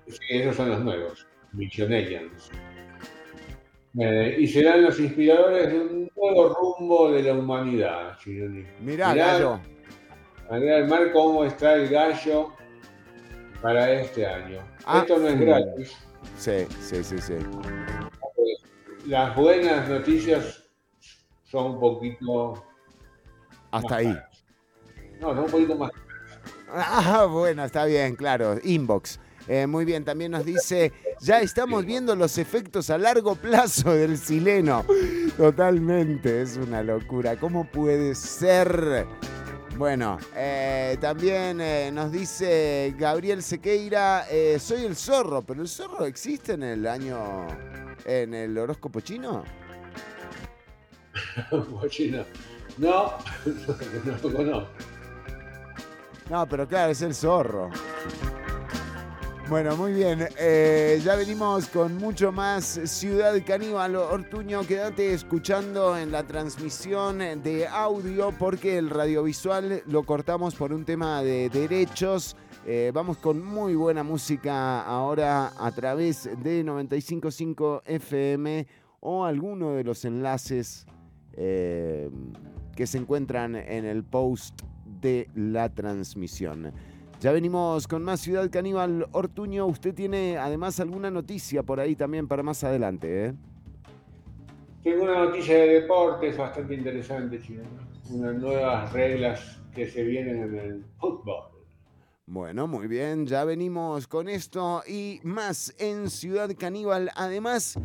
Speaker 4: sí, esos son los nuevos, Millonarians. Eh, y serán los inspiradores de un nuevo rumbo de la humanidad.
Speaker 2: Mirá,
Speaker 4: Mirá,
Speaker 2: gallo.
Speaker 4: Del Mar, cómo está el gallo para este año.
Speaker 2: Ah,
Speaker 4: Esto no es gratis.
Speaker 2: Sí, sí, sí, sí.
Speaker 4: Las buenas noticias son un poquito.
Speaker 2: Hasta
Speaker 4: más
Speaker 2: ahí.
Speaker 4: caras. No, son un poquito más.
Speaker 2: Ah, bueno, está bien, claro. Inbox. Eh, muy bien, también nos dice, ya estamos viendo los efectos a largo plazo del sileno. Totalmente, es una locura. ¿Cómo puede ser? Bueno, eh, también eh, nos dice Gabriel Sequeira, eh, soy el zorro, pero el zorro existe en el año, en el horóscopo chino.
Speaker 4: Cochino. No, no lo conozco.
Speaker 2: No, pero claro, es el zorro. Bueno, muy bien. eh, ya venimos con mucho más Ciudad Caníbal Ortuño. Quédate escuchando en la transmisión de audio porque el radiovisual lo cortamos por un tema de derechos. Eh, vamos con muy buena música ahora a través de 955 FM o alguno de los enlaces eh, que se encuentran en el post de la transmisión. Ya venimos con más Ciudad Caníbal Ortuño. Usted tiene además alguna noticia por ahí también para más adelante, ¿eh?
Speaker 4: Tengo una noticia de deportes bastante interesante, Chino. Unas nuevas reglas que se vienen en el fútbol.
Speaker 2: Bueno, muy bien, ya venimos con esto y más en Ciudad Caníbal. Además,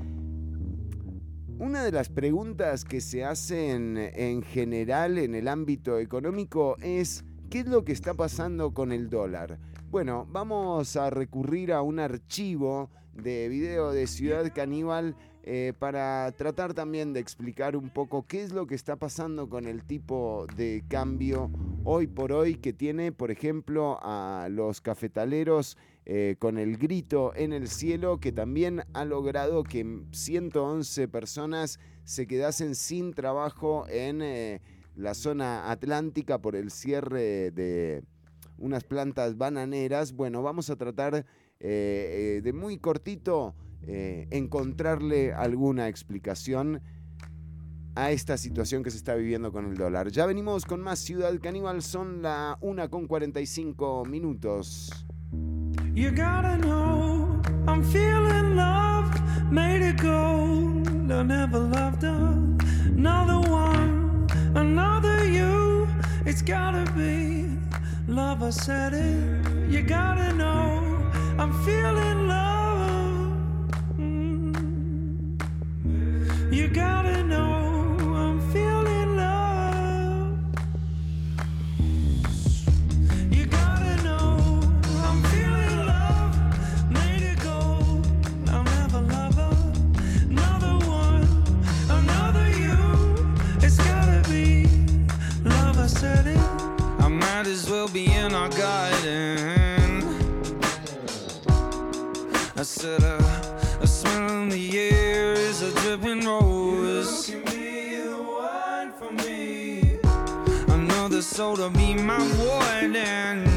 Speaker 2: una de las preguntas que se hacen en general en el ámbito económico es ¿qué es lo que está pasando con el dólar? Bueno, vamos a recurrir a un archivo de video de Ciudad Caníbal eh, para tratar también de explicar un poco qué es lo que está pasando con el tipo de cambio hoy por hoy que tiene, por ejemplo, a los cafetaleros eh, con el grito en el cielo que también ha logrado que 111 personas se quedasen sin trabajo en eh, la zona atlántica por el cierre de unas plantas bananeras. Bueno, vamos a tratar eh, eh, de muy cortito eh, encontrarle alguna explicación a esta situación que se está viviendo con el dólar. Ya venimos con más Ciudad Caníbal, son la 1 con 45 minutos.
Speaker 7: You gotta know I'm feeling made never loved another one, another you. It's gotta be love. I said it. You gotta know I'm feeling love. Mm. You gotta know our garden. I said, uh, a smell in the air is a dripping rose. You can be the one for me. Another soul to be my warden.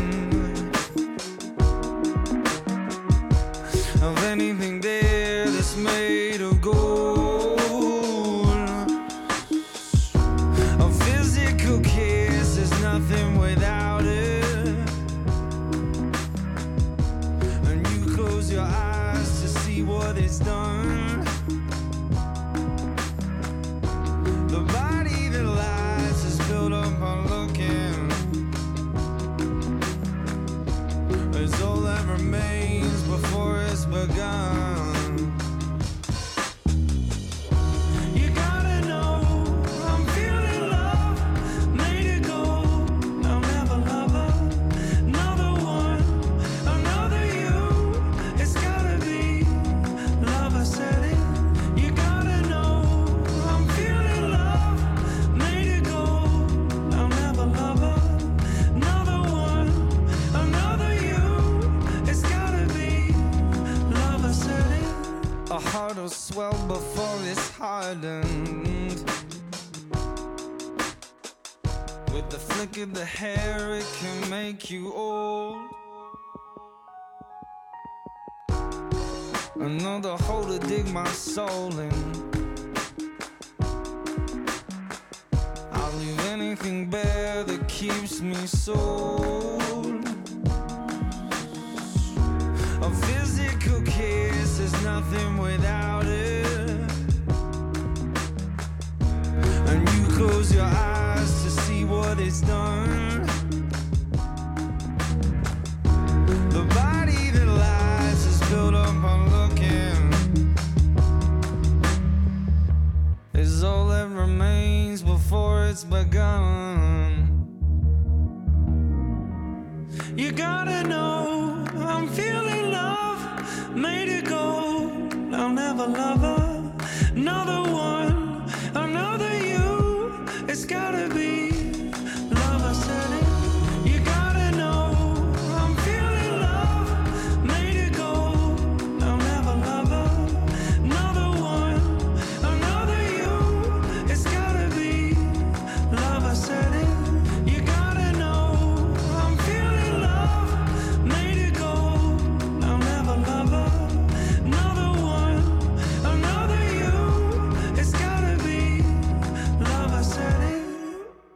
Speaker 7: Swell before it's hardened. With the flick of the hair, it can make you old. Another hole to dig my soul in. I'll leave anything bare that keeps me sold. A physical kiss is nothing without it. And you close your eyes to see what it's done. The body that lies is built up on looking. Is all that remains before it's begun. You gotta know lover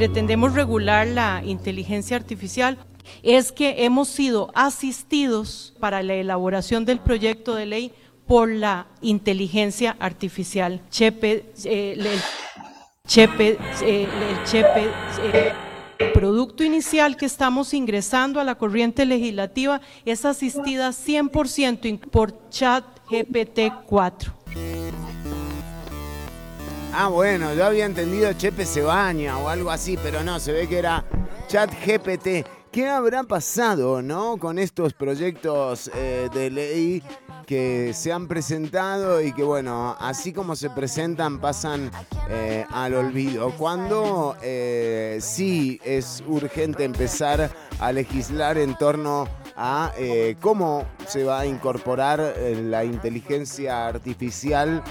Speaker 12: Pretendemos regular la inteligencia artificial es que hemos sido asistidos para la elaboración del proyecto de ley por la inteligencia artificial. Chepe, eh, el Chepe, eh, el Chepe, eh, el producto inicial que estamos ingresando a la corriente legislativa es asistida 100% in- por chat GPT-4.
Speaker 2: Ah, bueno, yo había entendido Chepe se baña o algo así, pero no, se ve que era Chat GPT. ¿Qué habrá pasado, no? Con estos proyectos eh, de ley que se han presentado y que, bueno, así como se presentan, pasan eh, al olvido. Cuando eh, sí es urgente empezar a legislar en torno a cómo se va a incorporar la inteligencia artificial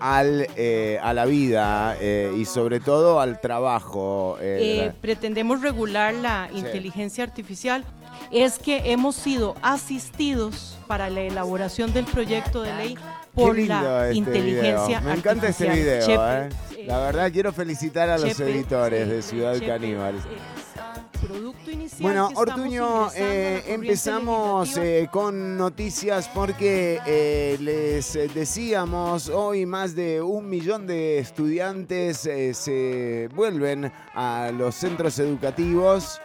Speaker 2: al, eh, a la vida eh, y sobre todo al trabajo. eh,
Speaker 12: eh, pretendemos regular la
Speaker 2: Sí.
Speaker 12: inteligencia artificial es que hemos sido asistidos para la elaboración del proyecto de ley por la
Speaker 2: este
Speaker 12: inteligencia
Speaker 2: video. Me encanta este
Speaker 12: artificial.
Speaker 2: video,
Speaker 12: Chepe,
Speaker 2: eh. La verdad quiero felicitar a los editores de Ciudad
Speaker 12: Chepe,
Speaker 2: Caníbal.
Speaker 12: Producto inicial
Speaker 2: Bueno,
Speaker 12: que
Speaker 2: Ortuño, eh, empezamos eh, con noticias porque eh, les decíamos hoy más de un millón de estudiantes se vuelven a los centros educativos.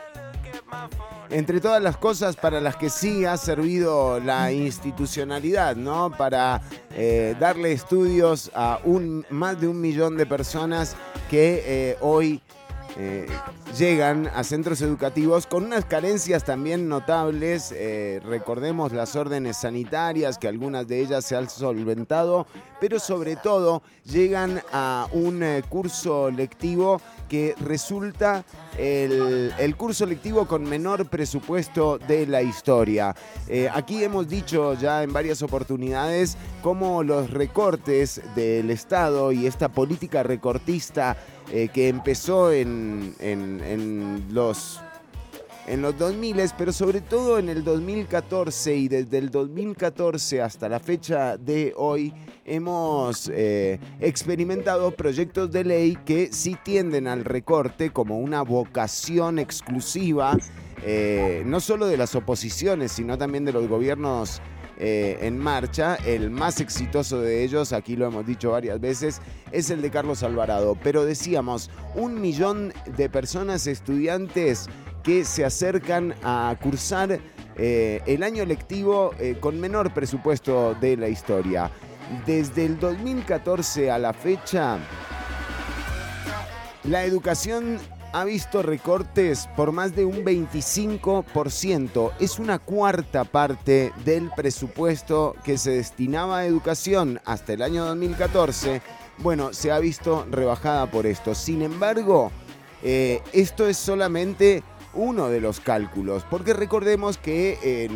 Speaker 2: Entre todas las cosas para las que sí ha servido la institucionalidad, ¿no? Para darle estudios a un, más de un millón de personas que hoy eh, llegan a centros educativos con unas carencias también notables. eh, recordemos las órdenes sanitarias, que algunas de ellas se han solventado, pero sobre todo llegan a un eh, curso lectivo que resulta el, curso lectivo con menor presupuesto de la historia. Eh, aquí hemos dicho ya en varias oportunidades cómo los recortes del Estado y esta política recortista que empezó en- en los en los 2000, pero sobre todo en el 2014 y desde el 2014 hasta la fecha de hoy hemos eh, experimentado proyectos de ley que sí tienden al recorte como una vocación exclusiva, eh, no solo de las oposiciones, sino también de los gobiernos eh, en marcha. El más exitoso de ellos, aquí lo hemos dicho varias veces, es el de Carlos Alvarado. Pero decíamos, un millón de personas estudiantes que se acercan a cursar eh, el año lectivo eh, con menor presupuesto de la historia. Desde el 2014 a la fecha, la educación ha visto recortes por más de un 25%. Es una cuarta parte del presupuesto que se destinaba a educación hasta el año 2014. Bueno, se ha visto rebajada por esto. Sin embargo, eh, esto es solamente uno de los cálculos, porque recordemos que eh,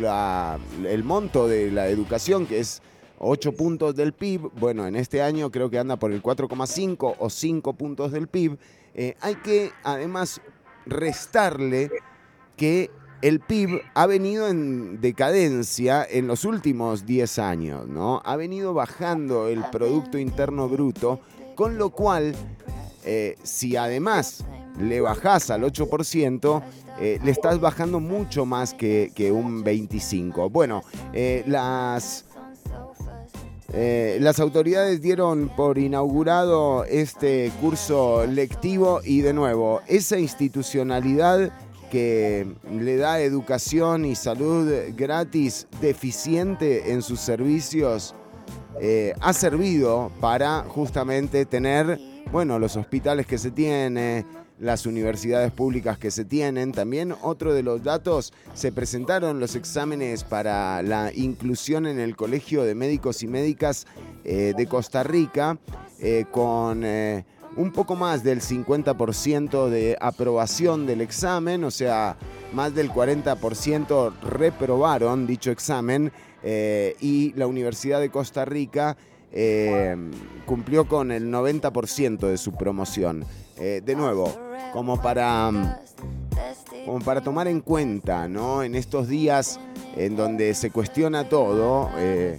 Speaker 2: el monto de la educación, que es 8 puntos del PIB, bueno, en este año creo que anda por el 4,5 o 5 puntos del PIB, eh, hay que además restarle que el PIB ha venido en decadencia en los últimos 10 años, ¿no? Ha venido bajando el Producto Interno Bruto, con lo cual, eh, si además le bajás al 8%, eh, le estás bajando mucho más que, un 25%. Bueno, eh, las... Eh, las autoridades dieron por inaugurado este curso lectivo y de nuevo, esa institucionalidad que le da educación y salud gratis deficiente en sus servicios eh, ha servido para justamente tener, bueno, los hospitales que se tiene, las universidades públicas que se tienen. También otro de los datos, se presentaron los exámenes para la inclusión en el Colegio de Médicos y Médicas eh, de Costa Rica eh, con... eh, un poco más del 50% de aprobación del examen, o sea, más del 40% reprobaron dicho examen y la Universidad de Costa Rica cumplió con el 90% de su promoción. Eh, de nuevo, como para, mm, como para tomar en cuenta, ¿no? En estos días en donde se cuestiona todo, eh,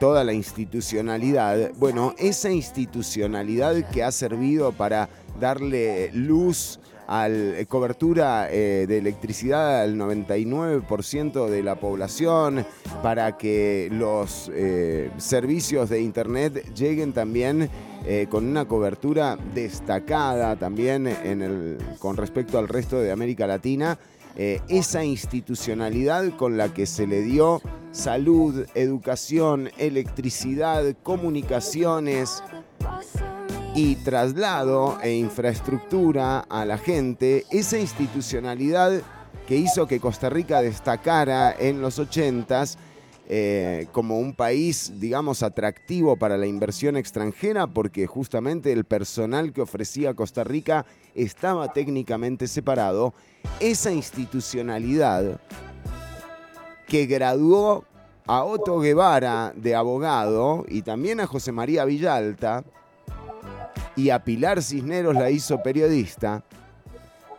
Speaker 2: toda la institucionalidad, bueno, esa institucionalidad que ha servido para darle luz al cobertura eh, de electricidad al 99% de la población, para que los servicios de internet lleguen también eh, con una cobertura destacada también en el, con respecto al resto de América Latina. eh, esa institucionalidad con la que se le dio salud, educación, electricidad, comunicaciones y traslado e infraestructura a la gente, esa institucionalidad que hizo que Costa Rica destacara en los 80s eh, como un país, digamos, atractivo para la inversión extranjera, porque justamente el personal que ofrecía Costa Rica estaba técnicamente separado, esa institucionalidad que graduó a Otto Guevara de abogado y también a José María Villalta y a Pilar Cisneros la hizo periodista,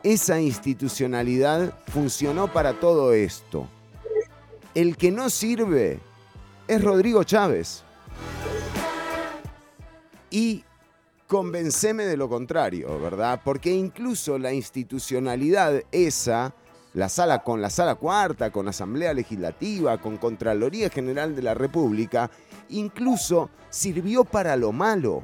Speaker 2: esa institucionalidad funcionó para todo esto. El que no sirve es Rodrigo Chávez. Y convenceme de lo contrario, ¿verdad? Porque incluso la institucionalidad esa, la sala con la sala cuarta, con Asamblea Legislativa, con Contraloría General de la República, incluso sirvió para lo malo,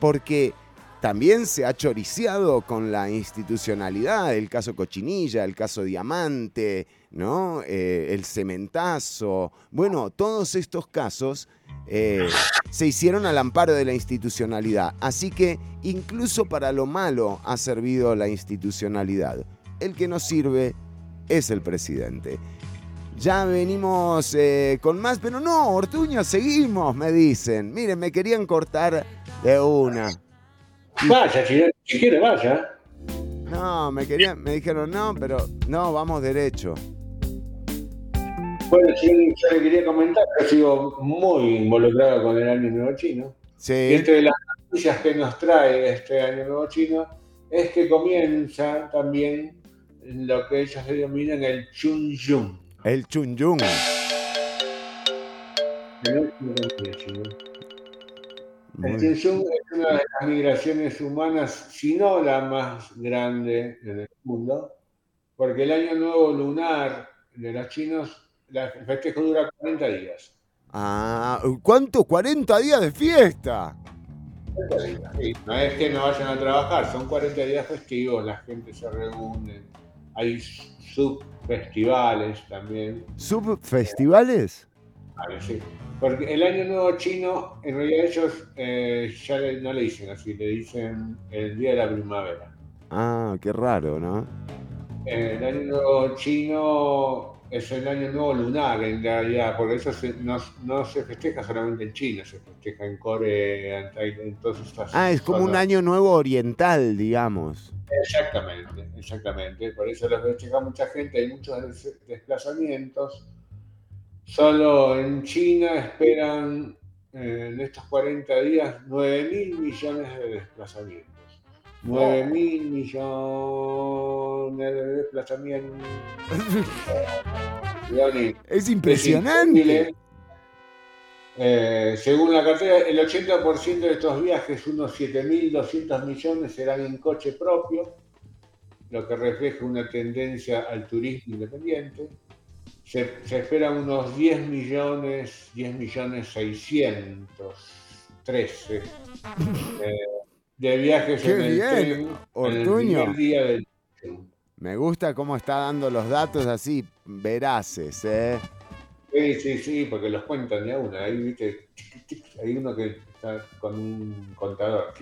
Speaker 2: porque también se ha choriciado con la institucionalidad, el caso Cochinilla, el caso Diamante, ¿no? Eh, el cementazo. Bueno, todos estos casos eh, se hicieron al amparo de la institucionalidad. Así que incluso para lo malo ha servido la institucionalidad. El que no sirve es el presidente. Ya venimos eh, con más, pero no, Ortuño, seguimos, me dicen. Miren, me querían cortar de una.
Speaker 4: Vaya, si, si quiere, vaya.
Speaker 2: No, me querían, me dijeron no, pero no, vamos derecho.
Speaker 4: Bueno, sí, yo le quería comentar que sigo muy involucrado con el Año Nuevo Chino.
Speaker 2: Sí.
Speaker 4: Y entre las noticias que nos trae este Año Nuevo Chino es que comienza también lo que ellos denominan el Chun Yun.
Speaker 2: El Chunyun.
Speaker 4: El Chun es una de las migraciones humanas, si no la más grande en el mundo, porque el Año Nuevo Lunar de los chinos, la- el festejo dura 40 días.
Speaker 2: Ah, ¿cuánto? 40 días de fiesta.
Speaker 4: Sí, no es que no vayan a trabajar, son 40 días festivos, la gente se reúne, hay subfestivales también.
Speaker 2: ¿Subfestivales?
Speaker 4: Sí. Porque el Año Nuevo Chino, en realidad ellos eh, ya le- no le dicen así, le dicen el Día de la Primavera.
Speaker 2: Ah, qué raro, ¿no?
Speaker 4: Eh, El Año Nuevo Chino es el Año Nuevo Lunar, en realidad, porque eso se- no, no se festeja solamente en China, se festeja en Corea, en en todas estas
Speaker 2: Ah, es como un año nuevo oriental, digamos.
Speaker 4: Exactamente, exactamente. Por eso lo festeja mucha gente, hay muchos des- desplazamientos. Solo en China esperan eh, en estos 40 días 9 mil millones de desplazamientos. 9 mil millones de desplazamientos.
Speaker 2: Es impresionante.
Speaker 4: Eh, según la cartera, el 80% de estos viajes, unos 7.200 millones, serán en coche propio, lo que refleja una tendencia al turismo independiente. Se, se esperan unos 10 millones, 10 millones 613 eh, de viajes
Speaker 2: Qué
Speaker 4: en el
Speaker 2: bien,
Speaker 4: tren en el
Speaker 2: Ortuño.
Speaker 4: día del
Speaker 2: Me gusta cómo está dando los datos así, veraces, ¿eh?
Speaker 4: Sí, sí, sí, porque los cuentan de a una. Ahí, viste, tic, tic, hay uno que está con un contador.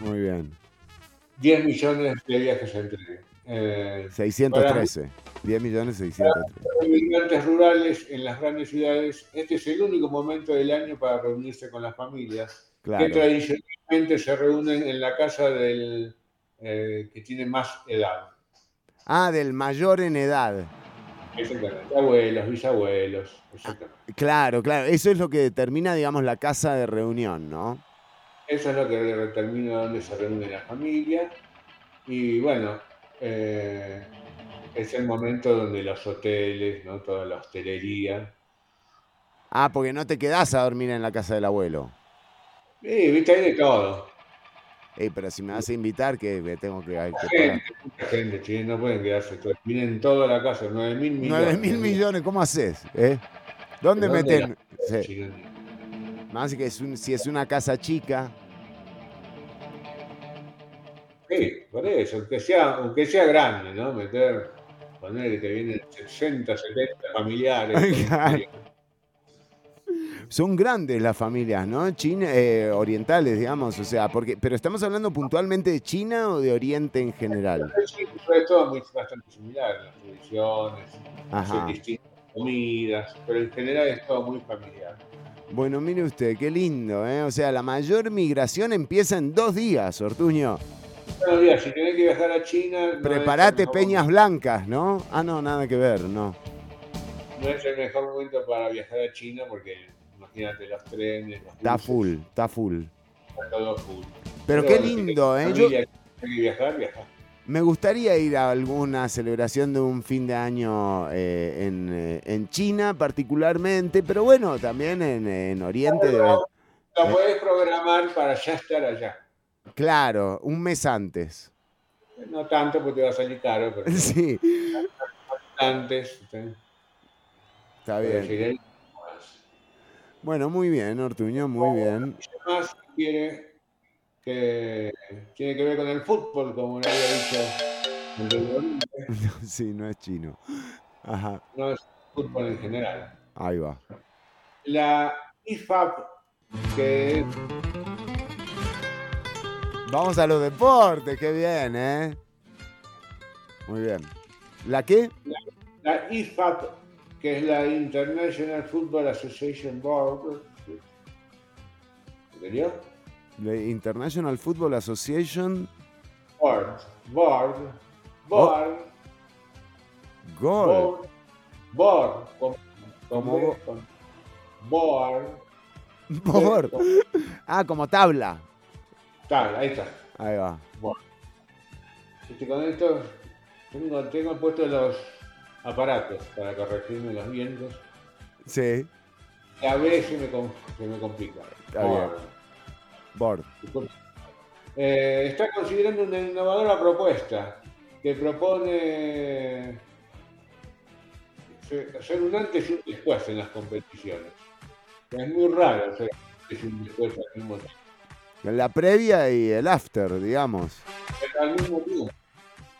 Speaker 2: Muy bien.
Speaker 4: 10 millones de viajes en tren. Eh,
Speaker 2: 613. 10 millones 613.
Speaker 4: Para los migrantes rurales en las grandes ciudades, este es el único momento del año para reunirse con las familias,
Speaker 2: Claro.
Speaker 4: que tradicionalmente se reúnen en la casa del eh, que tiene más edad.
Speaker 2: Ah, del mayor en edad.
Speaker 4: Exactamente. Abuelos, bisabuelos. Exactamente.
Speaker 2: Claro, claro. Eso es lo que determina, digamos, la casa de reunión, ¿no?
Speaker 4: Eso es lo que determina dónde se reúne la familia. Y bueno, eh, es el momento donde los hoteles, ¿no? toda la hostelería.
Speaker 2: Ah, porque no te quedás a dormir en la casa del abuelo.
Speaker 4: Sí, viste, hay de todo.
Speaker 2: Ey, pero si me vas a invitar, que tengo que, hay que
Speaker 4: Gente, mucha gente, che, no pueden quedarse todos. Vienen toda la casa, 9 mil millones.
Speaker 2: 9 mil millones, ¿cómo haces? ¿Eh? ¿Dónde,
Speaker 4: ¿Dónde
Speaker 2: meten?
Speaker 4: la-
Speaker 2: Sí. Más que es un- si es una casa chica.
Speaker 4: Sí, por eso, aunque sea, aunque sea grande, ¿no? Meter, poner que vienen 60, 70 familiares.
Speaker 2: Son grandes las familias, ¿no? China, eh, orientales, digamos, o sea, porque, pero estamos hablando puntualmente de China o de Oriente en general.
Speaker 4: Sí, es todo muy, bastante similar, las tradiciones, distintas comidas, pero en general es todo muy familiar.
Speaker 2: Bueno, mire usted, qué lindo, ¿eh? O sea, la mayor migración empieza en dos días, Ortuño.
Speaker 4: Si tenés que viajar a China, no
Speaker 2: Preparate peñas blancas, ¿no? Ah, no, nada que ver, no.
Speaker 4: no es el mejor momento para viajar a China porque imagínate los trenes, los
Speaker 2: Está
Speaker 4: buses,
Speaker 2: full, está full.
Speaker 4: está todo full.
Speaker 2: Pero qué lindo, ¿eh? Yo
Speaker 4: que viajar, viajar.
Speaker 2: me gustaría ir a alguna celebración de un fin de año eh, en, eh, en China particularmente, pero bueno, también en, en Oriente. debe-
Speaker 4: Lo podés programar para ya estar allá.
Speaker 2: Claro, un mes antes.
Speaker 4: No tanto porque te va a salir caro, pero
Speaker 2: Sí,
Speaker 4: antes. ¿sí?
Speaker 2: está bien. Bueno, muy bien, Ortuño, muy bien.
Speaker 4: más quiere que tiene que ver con el fútbol, como le había dicho.
Speaker 2: Sí, no es chino. Ajá,
Speaker 4: No es fútbol en general.
Speaker 2: ahí va.
Speaker 4: La IFAB, que es
Speaker 2: Vamos a los deportes, qué bien, ¿eh? Muy bien. ¿La qué?
Speaker 4: la IFAB, que es la International Football Association Board. ¿Entendió?
Speaker 2: La International Football Association
Speaker 4: Board. Board. Board. Board. Board.
Speaker 2: Como
Speaker 4: board.
Speaker 2: Board. Ah, como tabla.
Speaker 4: Ahí está.
Speaker 2: Ahí va.
Speaker 4: Board. Este, con esto tengo, tengo puestos los aparatos para corregirme los vientos.
Speaker 2: Sí,
Speaker 4: Y a veces se me, se me complica.
Speaker 2: Está bien.
Speaker 4: Board. Eh, está considerando una innovadora propuesta que propone hacer un antes y un después en las competiciones. Es muy raro hacer un antes y un después al mismo tiempo.
Speaker 2: La previa y el after, digamos.
Speaker 4: Pero al mismo tiempo.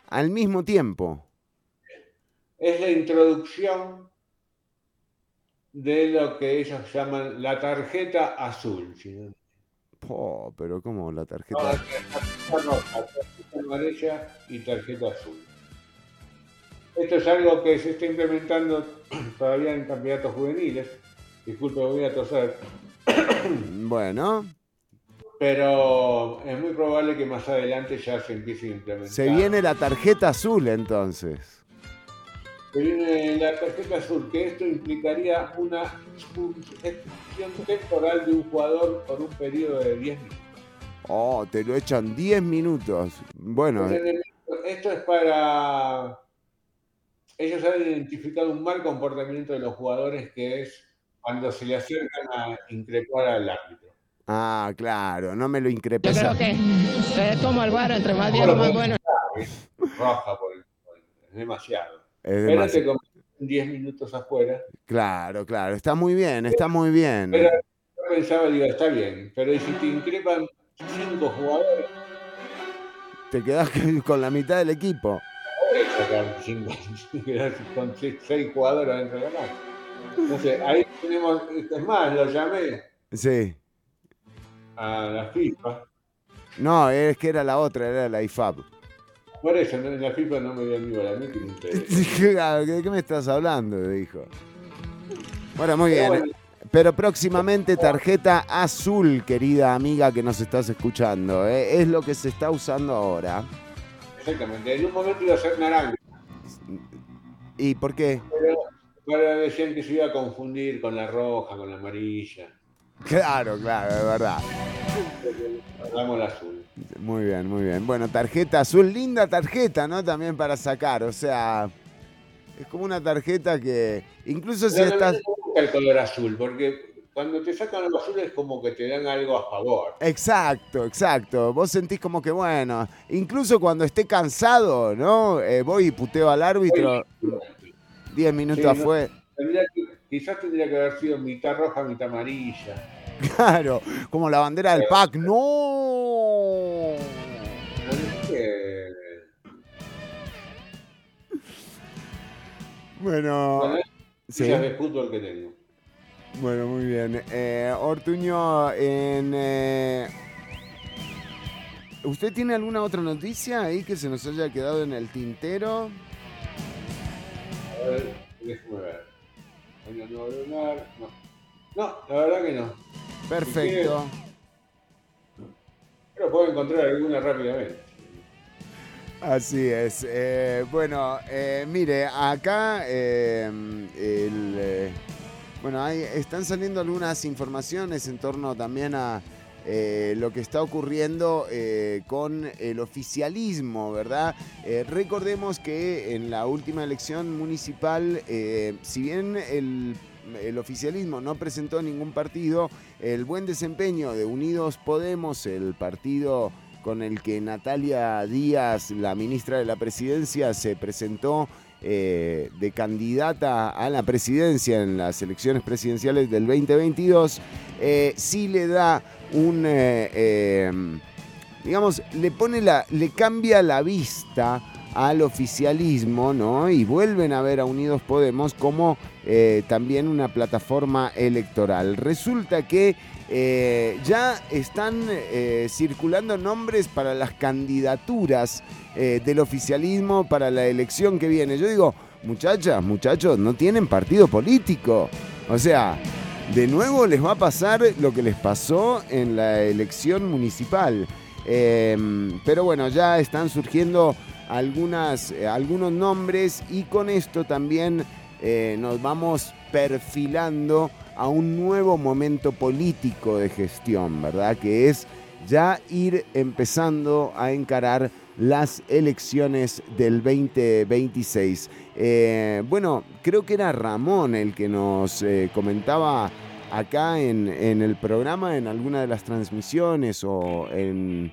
Speaker 2: al mismo tiempo.
Speaker 4: Es la introducción de lo que ellos llaman la tarjeta azul. no-
Speaker 2: Po, pero como la
Speaker 4: No,
Speaker 2: tarjeta.
Speaker 4: es tarjeta roja, tarjeta amarilla y tarjeta azul. Esto es algo que se está implementando todavía en campeonatos juveniles. Disculpe, voy a toser.
Speaker 2: Bueno,
Speaker 4: Pero es muy probable que más adelante ya se empiece a implementar.
Speaker 2: se viene la tarjeta azul entonces.
Speaker 4: Se viene la tarjeta azul, que esto implicaría una expulsión temporal de un jugador por un periodo de 10 minutos.
Speaker 2: Oh, te lo echan 10 minutos. Bueno,
Speaker 4: Esto es para... Ellos han identificado un mal comportamiento de los jugadores que es cuando se le acercan a increpar al árbitro.
Speaker 2: Ah, claro, no me lo increpes.
Speaker 13: Yo creo que es como el bar, entre más viejo, más bueno.
Speaker 4: Roja por el, por el- es demasiado.
Speaker 2: Es
Speaker 4: Pero
Speaker 2: demasiado.
Speaker 4: te convierten 10 minutos afuera.
Speaker 2: Claro, claro, está muy bien, está muy bien.
Speaker 4: Pero yo pensaba, digo, está bien, pero ¿y si te increpan cinco jugadores?
Speaker 2: Te quedás con la mitad del equipo.
Speaker 4: Podés sacar cinco, quedás con seis, jugadores dentro de la. Entonces, ahí tenemos, es más, lo llamé
Speaker 2: Sí.
Speaker 4: A la FIFA.
Speaker 2: No, es que era la otra, era la IFAB.
Speaker 4: Por eso, en la FIFA no me dio bola, a mí que
Speaker 2: ¿De qué me estás hablando? Dijo. Bueno, muy
Speaker 4: Pero
Speaker 2: bien.
Speaker 4: bueno.
Speaker 2: Pero próximamente tarjeta azul, querida amiga que nos estás escuchando. ¿eh? Es lo que se está usando ahora.
Speaker 4: Exactamente, en un momento iba a ser naranja,
Speaker 2: ¿Y por qué?
Speaker 4: pero, pero decían que se iba a confundir con la roja, con la amarilla.
Speaker 2: Claro, claro, de verdad.
Speaker 4: Hagamos azul.
Speaker 2: Muy bien, muy bien. Bueno, tarjeta azul, linda tarjeta, ¿no? También para sacar. O sea, es como una tarjeta que incluso si
Speaker 4: Pero
Speaker 2: estás...
Speaker 4: el color azul, porque cuando te sacan algo azul es como que te dan algo a favor.
Speaker 2: Exacto, exacto. Vos sentís como que, bueno, incluso cuando esté cansado, ¿no? Eh, voy y puteo al árbitro. 10 minutos
Speaker 4: Sí,
Speaker 2: afuera.
Speaker 4: quizás tendría que haber sido mitad roja, mitad amarilla.
Speaker 2: Claro, como la bandera del PAC. ¡No!
Speaker 4: Eh,
Speaker 2: Bueno,
Speaker 4: Bueno,
Speaker 2: sí.
Speaker 4: Fichas de fútbol que tengo.
Speaker 2: Bueno, muy bien. Eh, Ortuño, en, eh, ¿usted tiene alguna otra noticia ahí que se nos haya quedado en el tintero?
Speaker 4: A ver, déjame ver. No. No, la verdad que no.
Speaker 2: Perfecto.
Speaker 4: Pero puedo encontrar alguna rápidamente.
Speaker 2: Así es. Eh, bueno, eh, mire, acá eh, el, eh, bueno, hay, están saliendo algunas informaciones en torno también a lo que está ocurriendo con el oficialismo, ¿verdad? Recordemos que en la última elección municipal, si bien el, el oficialismo no presentó ningún partido, el buen desempeño de Unidos Podemos, el partido con el que Natalia Díaz, la ministra de la Presidencia, se presentó eh, de candidata a la presidencia en las elecciones presidenciales del 2022, eh, sí le da un, eh, digamos, le pone la, le cambia la vista al oficialismo, ¿no? Y vuelven a ver a Unidos Podemos como eh, también una plataforma electoral. Resulta que eh, ya están eh, circulando nombres para las candidaturas del oficialismo para la elección que viene. Yo digo, muchachas, muchachos, no tienen partido político. O sea, de nuevo les va a pasar lo que les pasó en la elección municipal. Eh, pero bueno, ya están surgiendo algunas, eh, algunos nombres y con esto también eh, nos vamos perfilando a un nuevo momento político de gestión, ¿verdad? Que es ya ir empezando a encarar las elecciones del 2026. Eh, bueno, creo que era Ramón el que nos comentaba acá en, en el programa, en alguna de las transmisiones o en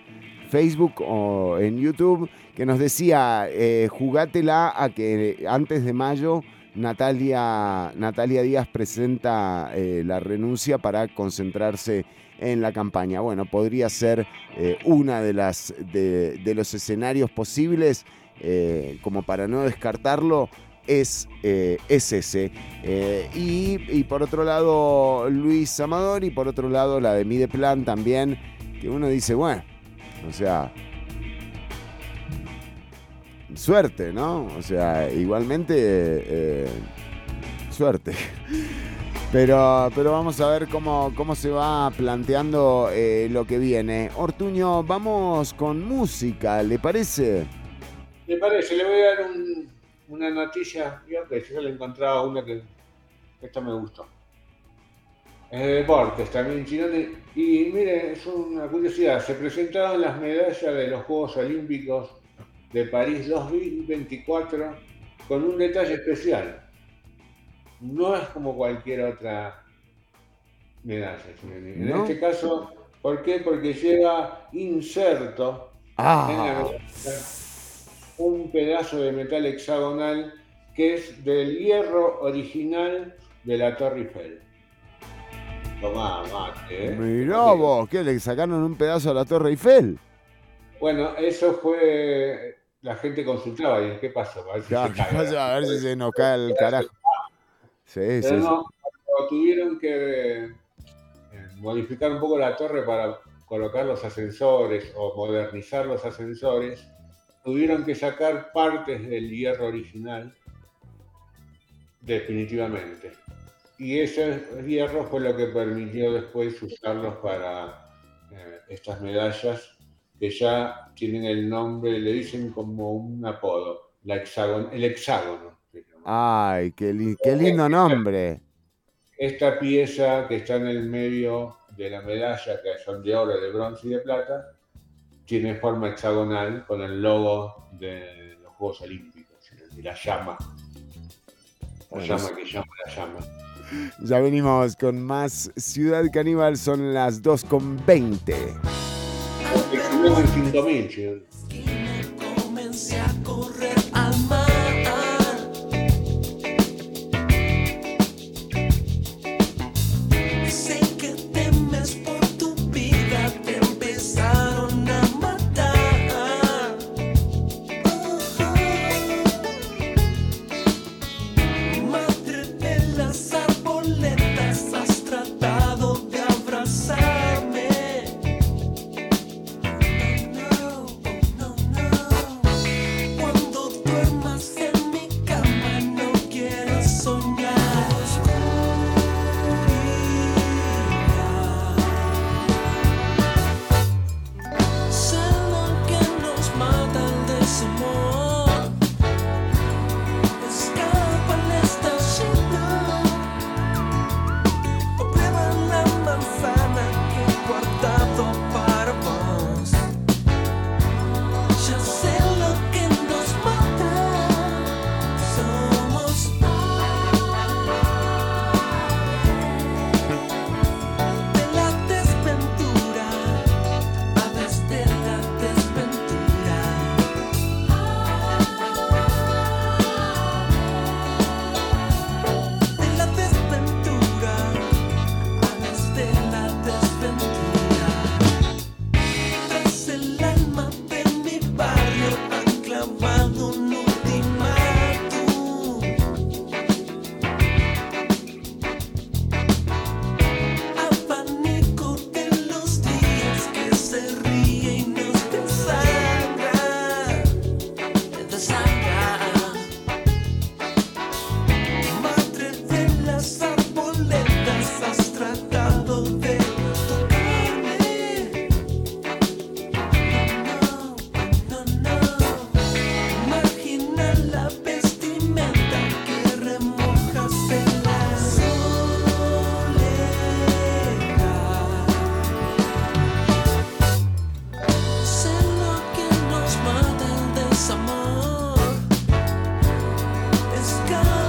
Speaker 2: Facebook o en YouTube, que nos decía, eh, jugátela a que antes de mayo Natalia, Natalia Díaz presenta eh, la renuncia para concentrarse en la campaña. Bueno, podría ser eh, una de las de, los escenarios posibles eh, como para no descartarlo, es, eh, es ese. Y, y por otro lado, Luis Amador, y por otro lado, la de Mideplan también, que uno dice, bueno, o sea, suerte, ¿no? O sea, igualmente, eh, suerte. Pero, pero vamos a ver cómo, cómo se va planteando eh, lo que viene. Ortuño, vamos con música, ¿le parece?
Speaker 4: Me parece, le voy a dar un- una noticia, yo que yo le encontraba una que esta me gustó. Es de deportes también. Y mire, es una curiosidad, se presentaron las medallas de los Juegos Olímpicos de París 2024 con un detalle especial. No es como cualquier otra medalla. En
Speaker 2: ¿No?
Speaker 4: este caso, ¿por qué? Porque lleva inserto
Speaker 2: Ah.
Speaker 4: en la medalla un pedazo de metal hexagonal que es del hierro original de la Torre Eiffel. Tomá, mate, ¿eh?
Speaker 2: Mirá vos, ¿qué? ¿Le sacaron un pedazo a la Torre Eiffel?
Speaker 4: Bueno, eso fue. La gente consultaba y ¿qué pasó? A ver si
Speaker 2: Claro,
Speaker 4: se cae.
Speaker 2: ¿qué pasa? A ver si se nos cae el carajo. Sí, sí,
Speaker 4: Pero
Speaker 2: sí.
Speaker 4: no, cuando tuvieron que eh, modificar un poco la torre para colocar los ascensores o modernizar los ascensores, tuvieron que sacar partes del hierro original, definitivamente. Y ese hierro fue lo que permitió después usarlos para eh, estas medallas que ya tienen el nombre, le dicen como un apodo, la hexágono, el hexágono.
Speaker 2: Ay, qué, li- qué lindo nombre.
Speaker 4: Esta pieza que está en el medio de la medalla, que son de oro, de bronce y de plata, tiene forma hexagonal con el logo de los Juegos Olímpicos y la llama. La
Speaker 2: Bueno,
Speaker 4: llama que llama la llama.
Speaker 2: Ya venimos con más Ciudad Caníbal, son las 2 con 20.
Speaker 1: go.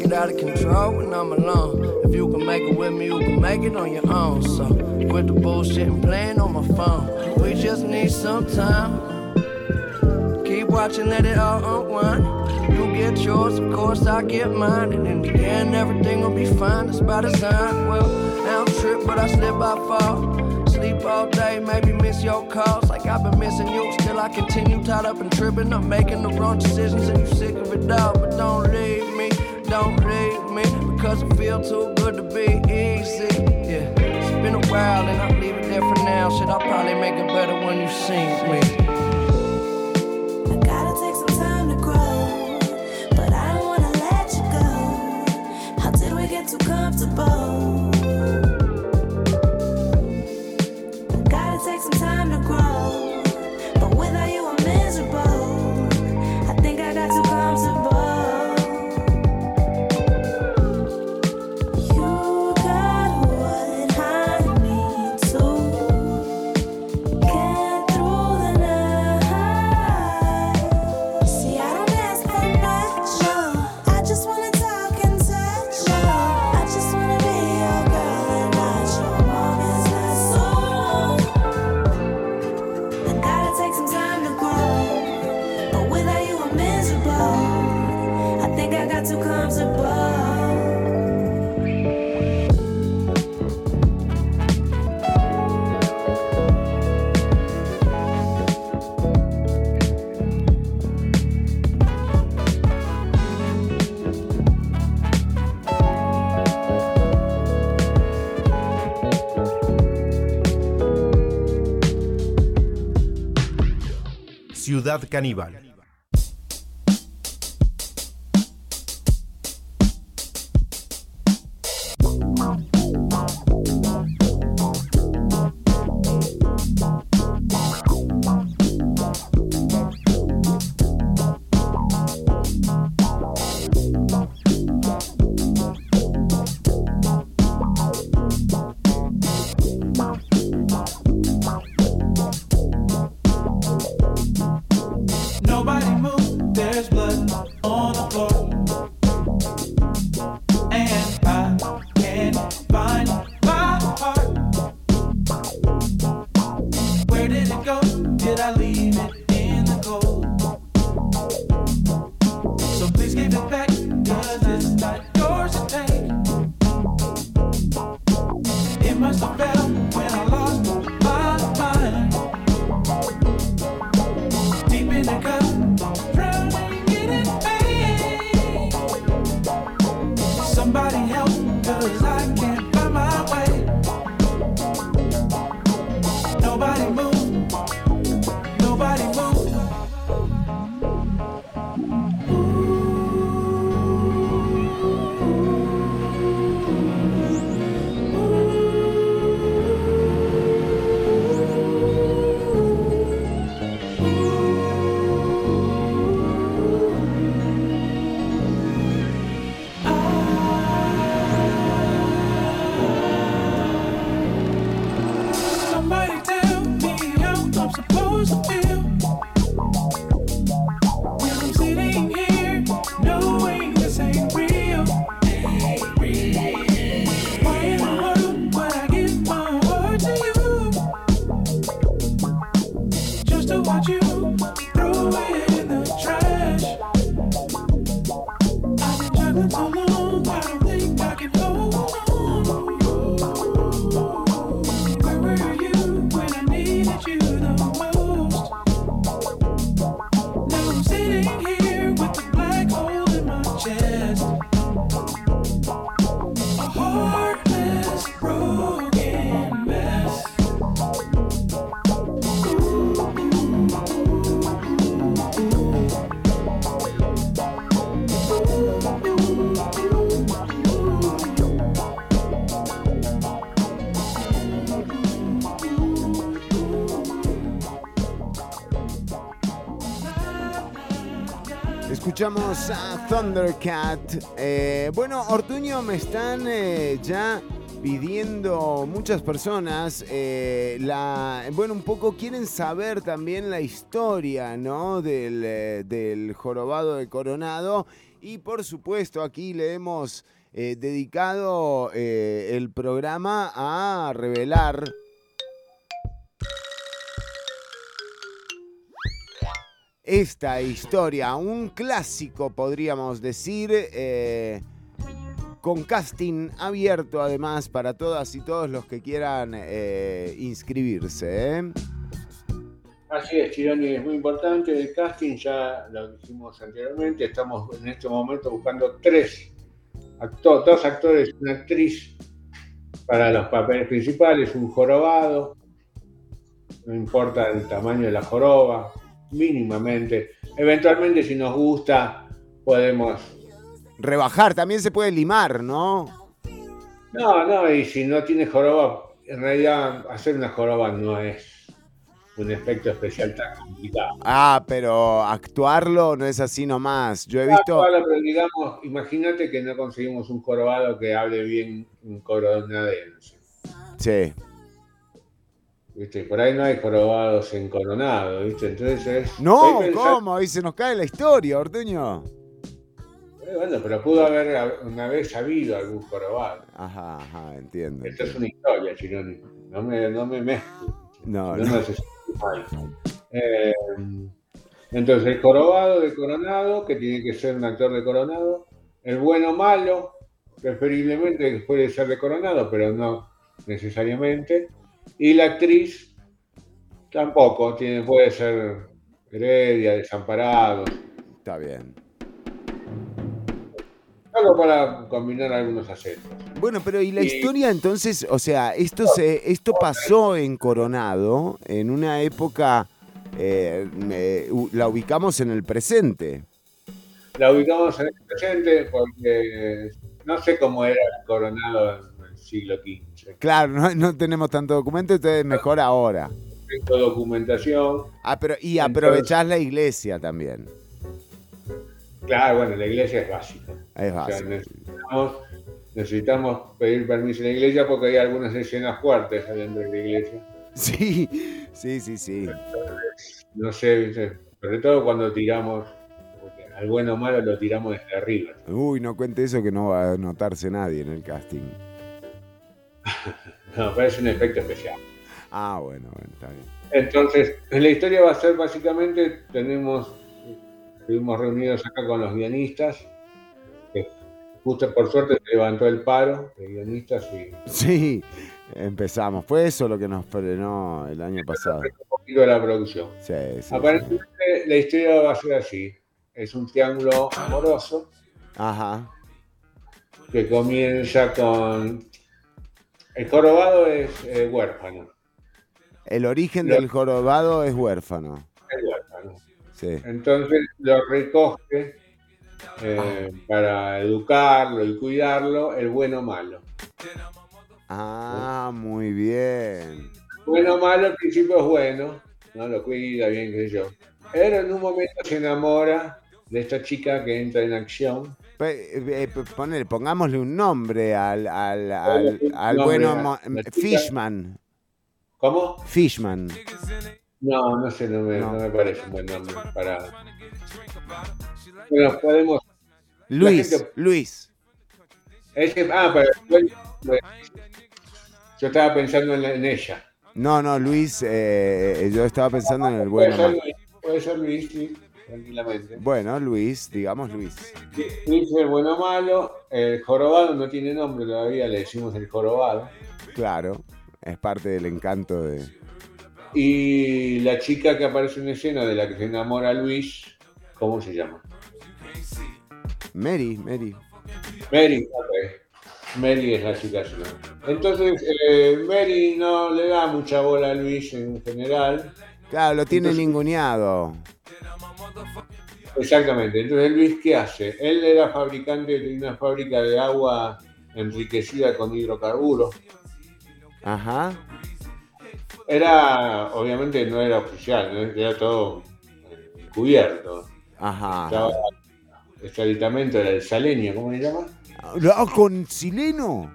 Speaker 14: get
Speaker 15: out of control when I'm alone. If you can make it with me, you can make it on your own. So quit the bullshit and playing on my phone. We just need some time. Keep watching, let it all unwind. You get yours, of course I get mine. And in the end, everything will be fine. It's by design. Well, I don't trip, but I slip, I fall. Sleep all day, maybe miss your calls. Like I've been missing you, still I continue tied up and tripping. I'm making the wrong decisions, and you sick of it all. But don't leave don't leave me because it feel too good to be easy. Yeah, it's been a while and I'll leave it there for now. Shit, I'll probably make it better when you see me.
Speaker 1: Ciudad Caníbal.
Speaker 2: Escuchamos a Thundercat. Eh, bueno, Ortuño, me están eh, ya pidiendo muchas personas, eh, la, bueno, un poco quieren saber también la historia, ¿no? Del, del jorobado de Coronado. Y por supuesto, aquí le hemos dedicado el programa a revelar esta historia, un clásico podríamos decir, eh, con casting abierto además para todas y todos los que quieran eh, inscribirse. ¿eh?
Speaker 4: Así es, Chironi, es muy importante el casting, ya lo dijimos anteriormente, estamos en este momento buscando tres actores, dos actores una actriz para los papeles principales, un jorobado, no importa el tamaño de la joroba, mínimamente. Eventualmente, si nos gusta, podemos.
Speaker 2: Rebajar, también se puede limar, ¿no?
Speaker 4: No, no, y si no tiene joroba, en realidad hacer una joroba no es un efecto especial tan complicado.
Speaker 2: Ah, pero actuarlo no es así nomás. Yo he visto...
Speaker 4: Actual, pero digamos, imagínate que no conseguimos un jorobado que hable bien un coronadense.
Speaker 2: Sí.
Speaker 4: ¿Viste? Por ahí no hay jorobados en coronado, ¿viste? Entonces es.
Speaker 2: No, ¿cómo? Ahí se nos cae la historia, Ortuño.
Speaker 4: Eh, Bueno, pero pudo haber una vez habido algún jorobado.
Speaker 2: Ajá, ajá, entiendo.
Speaker 4: Esta es una historia. No me, no me mezclo.
Speaker 2: No,
Speaker 4: No
Speaker 2: no.
Speaker 4: mal. Eh, entonces, el jorobado de Coronado, que tiene que ser un actor de Coronado. El bueno malo, preferiblemente puede ser de Coronado, pero no necesariamente. Y la actriz tampoco, tiene, puede ser Heredia, Desamparado.
Speaker 2: Está bien.
Speaker 4: Solo para combinar algunos acentos.
Speaker 2: Bueno, pero ¿y la
Speaker 4: Y-
Speaker 2: historia entonces? O sea, esto, se, esto pasó en Coronado en una época, eh, eh, la ubicamos en el presente.
Speaker 4: La ubicamos en el presente porque no sé cómo era el Coronado siglo XV.
Speaker 2: Claro, no, no tenemos tanto documento, entonces mejor ahora.
Speaker 4: Tengo documentación.
Speaker 2: Ah, pero, y
Speaker 4: Entonces-
Speaker 2: aprovechás la iglesia también.
Speaker 4: Claro, bueno, la iglesia es básica.
Speaker 2: Es
Speaker 4: O sea, necesitamos, necesitamos pedir permiso en la iglesia porque hay algunas escenas fuertes adentro de la iglesia.
Speaker 2: Sí, sí, sí, sí.
Speaker 4: No sé, ¿viste? sobre todo cuando tiramos, al bueno o malo lo tiramos desde arriba.
Speaker 2: Uy, no cuente eso que no va a notarse nadie en el casting.
Speaker 4: No, pero es un efecto especial.
Speaker 2: Ah, bueno, bueno, está bien.
Speaker 4: Entonces, la historia va a ser básicamente, tenemos, estuvimos reunidos acá con los guionistas, que justo por suerte se levantó el paro de guionistas y
Speaker 2: Sí, empezamos. Fue eso lo que nos frenó el año pasado.
Speaker 4: un poquito de la producción.
Speaker 2: Sí, sí, sí.
Speaker 4: Aparentemente la historia va a ser así. Es un triángulo amoroso
Speaker 2: Ajá.
Speaker 4: que comienza con... El jorobado es eh, huérfano.
Speaker 2: El origen
Speaker 4: Lo-
Speaker 2: del jorobado es huérfano.
Speaker 4: Es huérfano.
Speaker 2: Sí.
Speaker 4: Entonces lo recoge eh, para educarlo y cuidarlo el bueno malo.
Speaker 2: Ah, muy bien.
Speaker 4: Bueno malo al principio es bueno, no lo cuida bien, sé yo. Pero en un momento se enamora de esta chica que entra en acción.
Speaker 2: Eh, pe- ponele, pongámosle un nombre al, al, al,
Speaker 4: Ponle
Speaker 2: al
Speaker 4: nombre
Speaker 2: bueno. Fishman.
Speaker 4: ¿Cómo?
Speaker 2: Fishman.
Speaker 4: No, no sé, no me,
Speaker 2: No.
Speaker 4: no me parece un buen nombre para. Bueno, podemos.
Speaker 2: Luis,
Speaker 4: gente-
Speaker 2: Luis.
Speaker 4: Ese- ah, pero bueno, bueno. yo estaba pensando en, la- en ella.
Speaker 2: No, no, Luis, eh, yo estaba pensando en el mo-
Speaker 4: Luis, puede ser Luis, sí, tranquilamente.
Speaker 2: Bueno, Luis, digamos Luis.
Speaker 4: Luis es el bueno malo, el jorobado no tiene nombre todavía, le decimos el jorobado.
Speaker 2: Claro, es parte del encanto de...
Speaker 4: Y la chica que aparece en escena de la que se enamora Luis, ¿cómo se llama?
Speaker 2: Mary, Mary.
Speaker 4: Mary, ok. Mary es la chica. Entonces, eh, Mary no le da mucha bola a Luis en general.
Speaker 2: Claro, lo tiene
Speaker 4: Entonces-
Speaker 2: ninguneado.
Speaker 4: Exactamente. Entonces, Luis, ¿qué hace? Él era fabricante de una fábrica de agua enriquecida con hidrocarburos.
Speaker 2: Ajá.
Speaker 4: Era, obviamente, no era oficial, ¿no? era todo cubierto.
Speaker 2: Ajá.
Speaker 4: Estaba este aditamento era el saleño, ¿cómo se llama?
Speaker 2: Ah, ¿Con Sileno?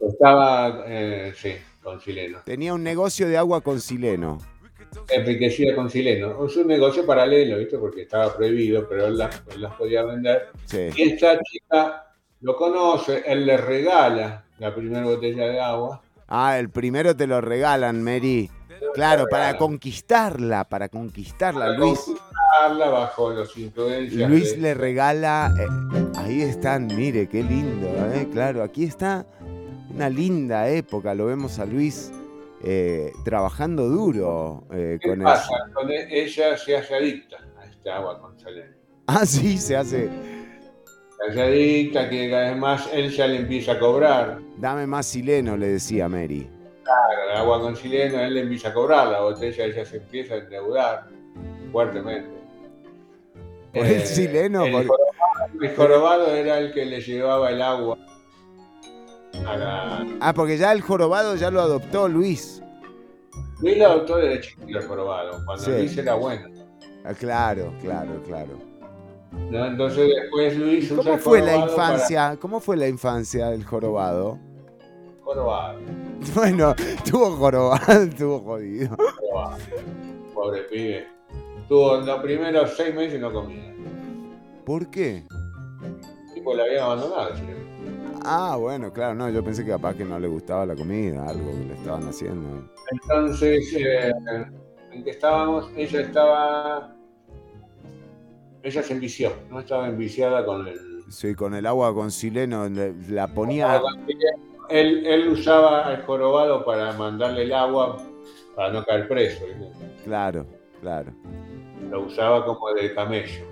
Speaker 4: Estaba, eh, sí, con sileno.
Speaker 2: Tenía un negocio de agua con Sileno.
Speaker 4: Enriquecida con sileno. Es un negocio paralelo, ¿viste? Porque estaba prohibido, pero él las, él las podía vender.
Speaker 2: Sí.
Speaker 4: Y esta chica lo conoce, él le regala la primera botella de agua.
Speaker 2: Ah, el primero te lo regalan, Mary. Claro, para conquistarla, para conquistarla,
Speaker 4: Para
Speaker 2: Luis.
Speaker 4: conquistarla bajo los influencias.
Speaker 2: Luis
Speaker 4: de-
Speaker 2: le regala. eh, ahí están, mire, qué lindo, ¿eh? Claro, aquí está una linda época. Lo vemos a Luis eh, trabajando duro eh,
Speaker 4: ¿Qué
Speaker 2: con el.
Speaker 4: pasa? Con e- ella se hace adicta a este agua con saleno.
Speaker 2: Ah, sí, se hace.
Speaker 4: Se hace adicta, que además él ya le empieza a cobrar.
Speaker 2: Dame más sileno, le decía Mary.
Speaker 4: Claro, el agua con sileno, él le empieza a cobrar la botella, ella se empieza a endeudar fuertemente.
Speaker 2: Por el sileno,
Speaker 4: El
Speaker 2: por-
Speaker 4: jorobado, el jorobado era el que le llevaba el agua a la...
Speaker 2: Ah, porque ya el jorobado ya lo adoptó Luis.
Speaker 4: Luis lo adoptó desde chiquito el jorobado, cuando
Speaker 2: Sí.
Speaker 4: Luis era bueno.
Speaker 2: Ah, claro, claro, claro.
Speaker 4: ¿no? Entonces después Luis usa
Speaker 2: ¿Cómo
Speaker 4: el
Speaker 2: fue la
Speaker 4: para-
Speaker 2: infancia? ¿Cómo fue la infancia del jorobado?
Speaker 4: Jorobado,
Speaker 2: Bueno, tuvo jorobado, tuvo jodido.
Speaker 4: jorobado. Pobre pibe. Tuvo los primeros seis meses no comía.
Speaker 2: ¿Por qué?
Speaker 4: Tipo, le había abandonado. ¿sí?
Speaker 2: Ah, bueno, claro, no, yo pensé que capaz que no le gustaba la comida, algo que le estaban haciendo.
Speaker 4: Entonces, eh, en que estábamos, ella estaba. Ella se envició, no estaba enviciada con el.
Speaker 2: Sí, con el agua con sileno le- la ponía.
Speaker 4: Él, él usaba al jorobado para mandarle el agua para no caer preso.
Speaker 2: Claro, claro.
Speaker 4: Lo usaba como de camello.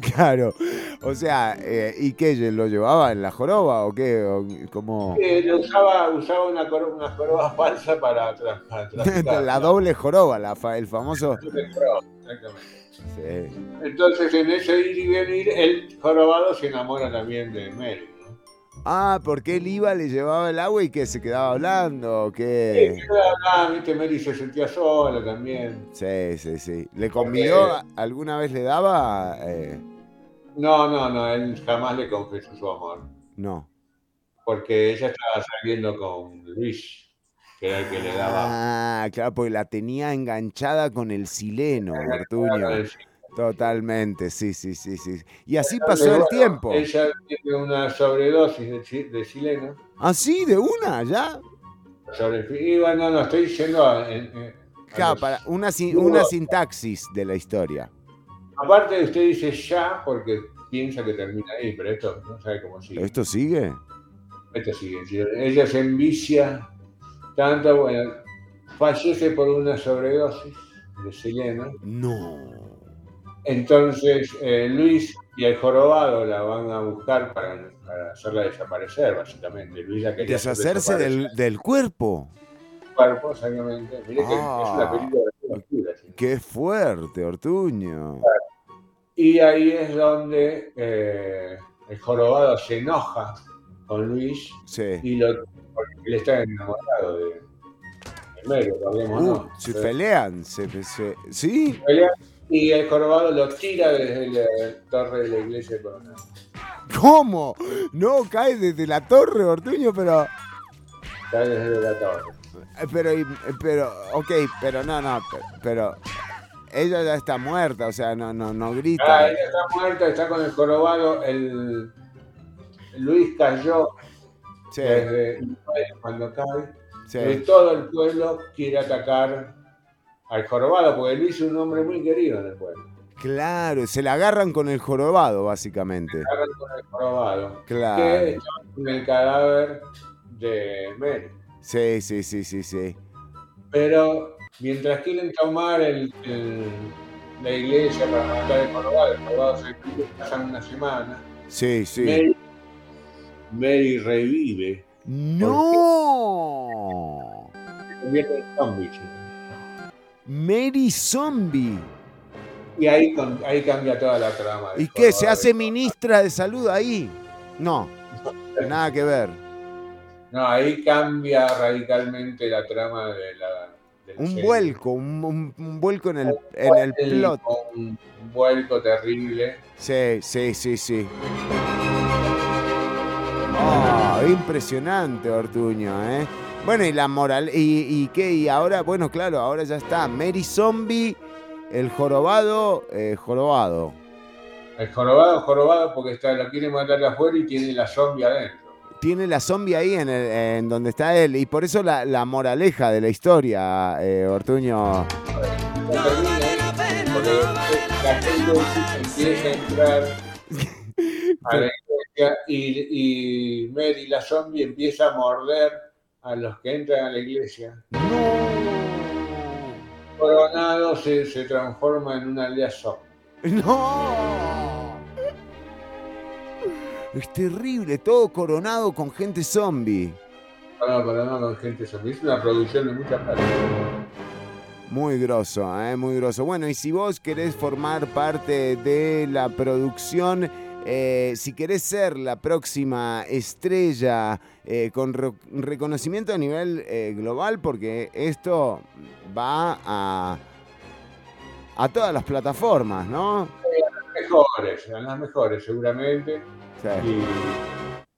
Speaker 2: Claro. O sea, eh, ¿y qué? ¿Lo llevaba en la joroba o qué? ¿O ¿Cómo?
Speaker 4: Eh, lo usaba, usaba una, coro- una joroba falsa para, tra- para traficar.
Speaker 2: la doble joroba, la fa- el famoso.
Speaker 4: Exactamente.
Speaker 2: Sí.
Speaker 4: Entonces, en ese ir y venir, el jorobado se enamora también de Mary. ¿no?
Speaker 2: Ah, porque él iba, le llevaba el agua y que se quedaba hablando, o
Speaker 4: Sí,
Speaker 2: qué.
Speaker 4: ah, viste, Mary se sentía sola también.
Speaker 2: Sí, sí, sí. ¿Le convidó? ¿Alguna vez le daba? Eh,
Speaker 4: No, no, no, él jamás le confesó su amor.
Speaker 2: no.
Speaker 4: Porque ella estaba saliendo con Luis, que era el que le daba.
Speaker 2: Ah, claro, porque la tenía enganchada con el sileno,
Speaker 4: el
Speaker 2: Totalmente, sí, sí, sí, sí. Y así pasó el tiempo.
Speaker 4: Ella tiene una sobredosis de, de chileno.
Speaker 2: ¿Ah, sí? ¿De una? ¿Ya?
Speaker 4: Sobre, y bueno, no, estoy diciendo. a-
Speaker 2: Claro,
Speaker 4: los-
Speaker 2: para una, una sintaxis de la historia.
Speaker 4: Aparte, usted dice ya porque piensa que termina ahí, pero esto no sabe cómo sigue.
Speaker 2: ¿Esto sigue?
Speaker 4: Esto sigue. si Ella se envicia tanto, bueno, fallece por una sobredosis de chileno.
Speaker 2: No.
Speaker 4: Entonces, eh, Luis y el jorobado la van a buscar para, para hacerla desaparecer, básicamente. Luis la quería hacer
Speaker 2: Deshacerse del, del cuerpo.
Speaker 4: cuerpo, exactamente. Mire que es una
Speaker 2: Ah.
Speaker 4: película de locura, ¿sí?
Speaker 2: Qué fuerte, Ortuño.
Speaker 4: Y ahí es donde eh, el jorobado se enoja con Luis
Speaker 2: Sí.
Speaker 4: y lo, porque él está enamorado de, de lo hablemos,
Speaker 2: Uh,
Speaker 4: ¿no?
Speaker 2: se pelean, se, se- ¿sí?
Speaker 4: Pelea, Y el jorobado lo tira desde la torre de la iglesia de Coronel.
Speaker 2: ¿Cómo? No, cae desde la torre, Ortuño, pero...
Speaker 4: Cae desde la torre.
Speaker 2: eh, Pero, pero, ok, pero no, no, pero, pero ella ya está muerta, o sea, no, no, no grita.
Speaker 4: Ah, ella está muerta, está con el jorobado. El, Luis cayó
Speaker 2: Sí.
Speaker 4: desde cuando cae.
Speaker 2: Sí.
Speaker 4: Y todo el pueblo quiere atacar al jorobado, porque Luis es un hombre muy querido en el pueblo.
Speaker 2: Claro, se la agarran con el jorobado, básicamente.
Speaker 4: Agarran con el jorobado.
Speaker 2: Claro.
Speaker 4: Que el cadáver de Mary.
Speaker 2: Sí, sí, sí, sí, sí.
Speaker 4: Pero mientras quieren tomar el, el- la iglesia para matar al jorobado, el jorobado se pasan una semana.
Speaker 2: Sí, sí.
Speaker 4: Mary, Mary revive.
Speaker 2: ¡No!
Speaker 4: Se convierte en zombie.
Speaker 2: Mary Zombie.
Speaker 4: Y ahí, ahí cambia toda la trama.
Speaker 2: ¿Y qué? ¿Se hace ministra de salud ahí? No, nada que ver.
Speaker 4: No, ahí cambia radicalmente la trama de la,
Speaker 2: Un
Speaker 4: serie.
Speaker 2: vuelco, un, un- un vuelco en el, en el plot.
Speaker 4: Un, vuelco terrible.
Speaker 2: Sí, sí, sí, sí. Oh, impresionante, Ortuño, ¿eh? Bueno, y la moral. ¿Y, y qué? Y ahora, bueno, claro, ahora ya está. Mary Zombie, el jorobado, eh, jorobado.
Speaker 4: El jorobado, jorobado, porque está, lo quiere matar de afuera y tiene la zombie adentro.
Speaker 2: Tiene la zombie ahí en, el- en donde está él. Y por eso la, la moraleja de la historia, eh, Ortuño.
Speaker 4: La gente empieza a entrar a la iglesia y, y Mary, la zombie, empieza a morder a los que entran a la iglesia. Coronado se, se transforma en una aldea zombie.
Speaker 2: ¡No! Es terrible, todo coronado con gente zombie.
Speaker 4: No, Coronado con gente zombie. Es una producción de muchas partes.
Speaker 2: Muy grosso, ¿eh? muy grosso. Bueno, y si vos querés formar parte de la producción, eh, si querés ser la próxima estrella eh, con re- reconocimiento a nivel eh, global, porque esto va a, a todas las plataformas, ¿no?
Speaker 4: Las mejores, a las mejores seguramente.
Speaker 2: Sí.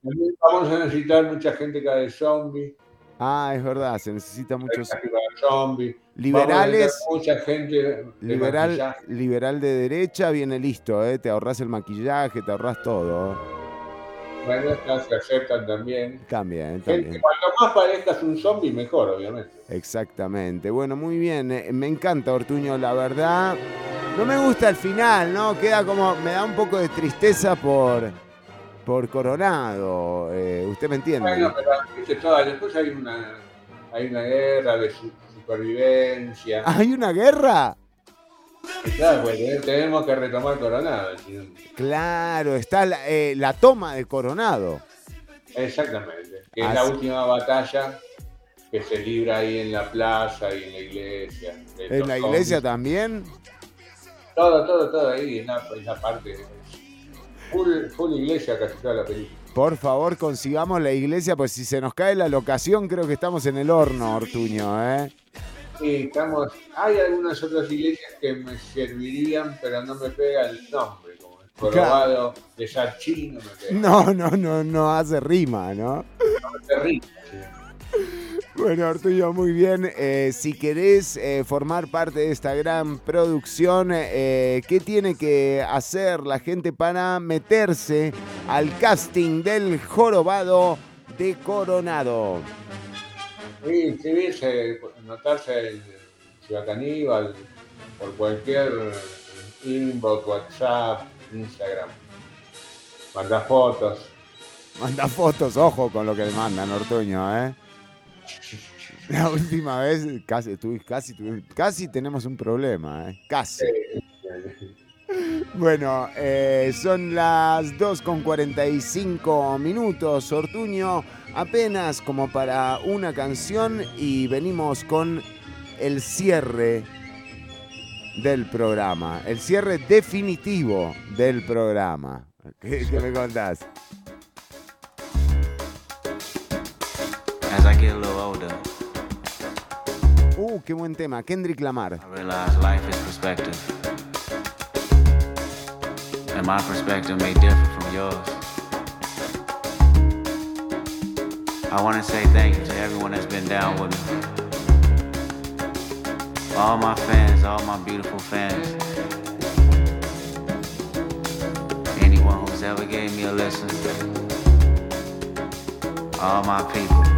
Speaker 4: Y también vamos a necesitar mucha gente que de zombie.
Speaker 2: Ah, es verdad, se necesita muchos
Speaker 4: zombie.
Speaker 2: liberales.
Speaker 4: Mucha gente de
Speaker 2: Liberal,
Speaker 4: maquillaje.
Speaker 2: liberal de derecha viene listo, ¿eh? te ahorras el maquillaje, te ahorras todo.
Speaker 4: Bueno, estas se aceptan también.
Speaker 2: También,
Speaker 4: Gente,
Speaker 2: también.
Speaker 4: cuanto más parezcas un zombie, mejor, obviamente.
Speaker 2: Exactamente. Bueno, muy bien. eh, Me encanta Ortuño, la verdad. No me gusta el final, ¿no? Queda como. Me da un poco de tristeza por. Por Coronado. eh, Usted me entiende.
Speaker 4: Bueno, pero después hay una, hay una guerra de su- supervivencia.
Speaker 2: ¿Hay una guerra?
Speaker 4: Claro, pues te- tenemos que retomar Coronado.
Speaker 2: Claro, está la, eh, la toma de Coronado.
Speaker 4: Exactamente. Que es la última batalla que se libra ahí en la plaza y en la iglesia.
Speaker 2: En la iglesia también.
Speaker 4: Todo, todo, todo ahí, en la, en la parte. Full, full iglesia casi toda la película.
Speaker 2: Por favor, consigamos la iglesia, pues si se nos cae la locación, creo que estamos en el horno, Ortuño, ¿eh?
Speaker 4: Sí, estamos. Hay algunas otras iglesias que me servirían, pero no me pega el nombre, como el Corobado de Sarchino.
Speaker 2: No, no, no, no hace rima, ¿no?
Speaker 4: No me rima, sí.
Speaker 2: Bueno, Arturo, muy bien. Eh, si querés eh, formar parte de esta gran producción, eh, ¿qué tiene que hacer la gente para meterse al casting del jorobado de Coronado?
Speaker 4: Sí, inscribirse, anotarse en Ciudad Caníbal, por cualquier inbox, WhatsApp, Instagram. Manda fotos.
Speaker 2: Manda fotos, ojo con lo que le mandan, Ortuño, ¿eh? La última vez casi, casi, casi tenemos un problema, ¿eh? Casi. Bueno, eh, son las 2 con 45 minutos, Ortuño, apenas como para una canción y venimos con el cierre del programa, el cierre definitivo del programa. ¿Qué, qué me contás?
Speaker 16: As I get a little older,
Speaker 2: Uh, qué buen tema, Kendrick Lamar.
Speaker 16: I realize life is perspective. And my perspective may differ from yours. I want to say thank you to everyone that's been down with me. All my fans, all my beautiful fans. Anyone who's ever gave me a listen. All my people.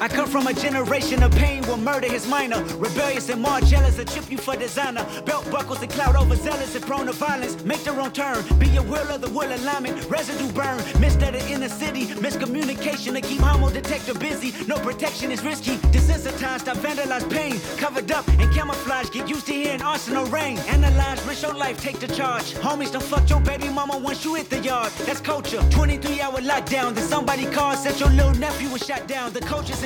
Speaker 17: I come from a generation of pain where murder is minor. Rebellious and more jealous, a chip you for designer. Belt buckles and cloud overzealous and prone to violence. Make their own turn. Be your will of the will alignment. Residue burn. Missed at the inner city. Miscommunication to keep homo detector busy. No protection is risky. Desensitized, I vandalize pain. Covered up and camouflage. Get used to hearing arsenal rain. Analyze, risk your life, take the charge. Homies, don't fuck your baby mama once you hit the yard. That's culture. 23 hour lockdown. Then somebody called, said your little nephew was shot down. The coaches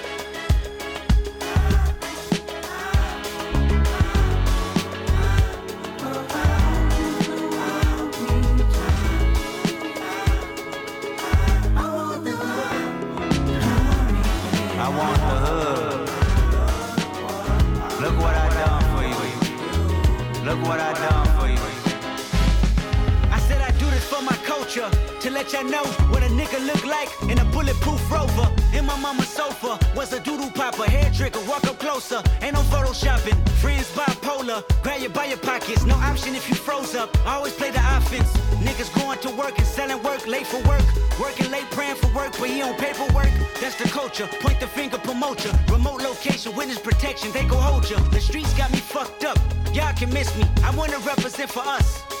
Speaker 17: Y'all know what a nigga look like in a bulletproof rover. In my mama's sofa was a doodle popper, hair trigger, walk up closer. Ain't no photoshopping, friends bipolar. Grab you by your pockets, no option if you froze up. I always play the offense. Niggas going to work and selling work, late for work. Working late, praying for work, but he on paperwork. That's the culture. Point the finger, promote ya. Remote location, witness protection, they go hold ya. The streets got me fucked up. Y'all can miss me. I wanna represent for us.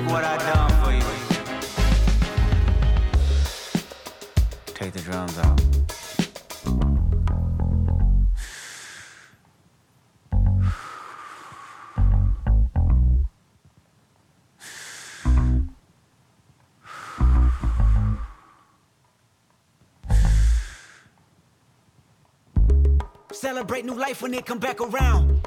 Speaker 16: Look what I done for you. Take the drums out.
Speaker 17: Celebrate new life when it come back around.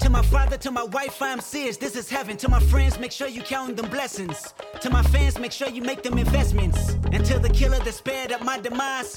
Speaker 17: To my father, to my wife, I'm serious. This is heaven. To my friends, make sure you count them blessings. To my fans, make sure you make them investments. And to the killer that spared up my demise,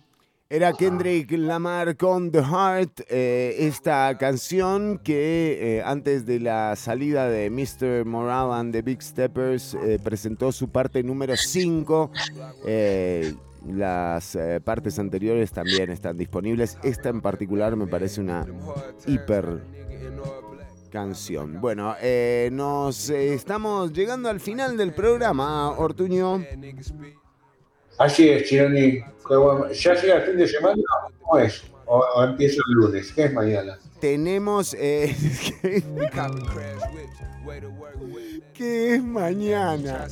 Speaker 2: Era Kendrick Lamar con The Heart, eh, esta canción que eh, antes de la salida de Mr. Morale and the Big Steppers eh, presentó su parte número 5. las partes anteriores también están disponibles. Esta en particular me parece una hiper canción. Bueno, eh, nos estamos llegando al final del programa, Ortuño.
Speaker 4: Así es, Chironi. ¿Ya llega el fin de semana? ¿Cómo es? ¿O, empieza el lunes? ¿Qué es mañana?
Speaker 2: Tenemos... eh, ¿Qué es mañana?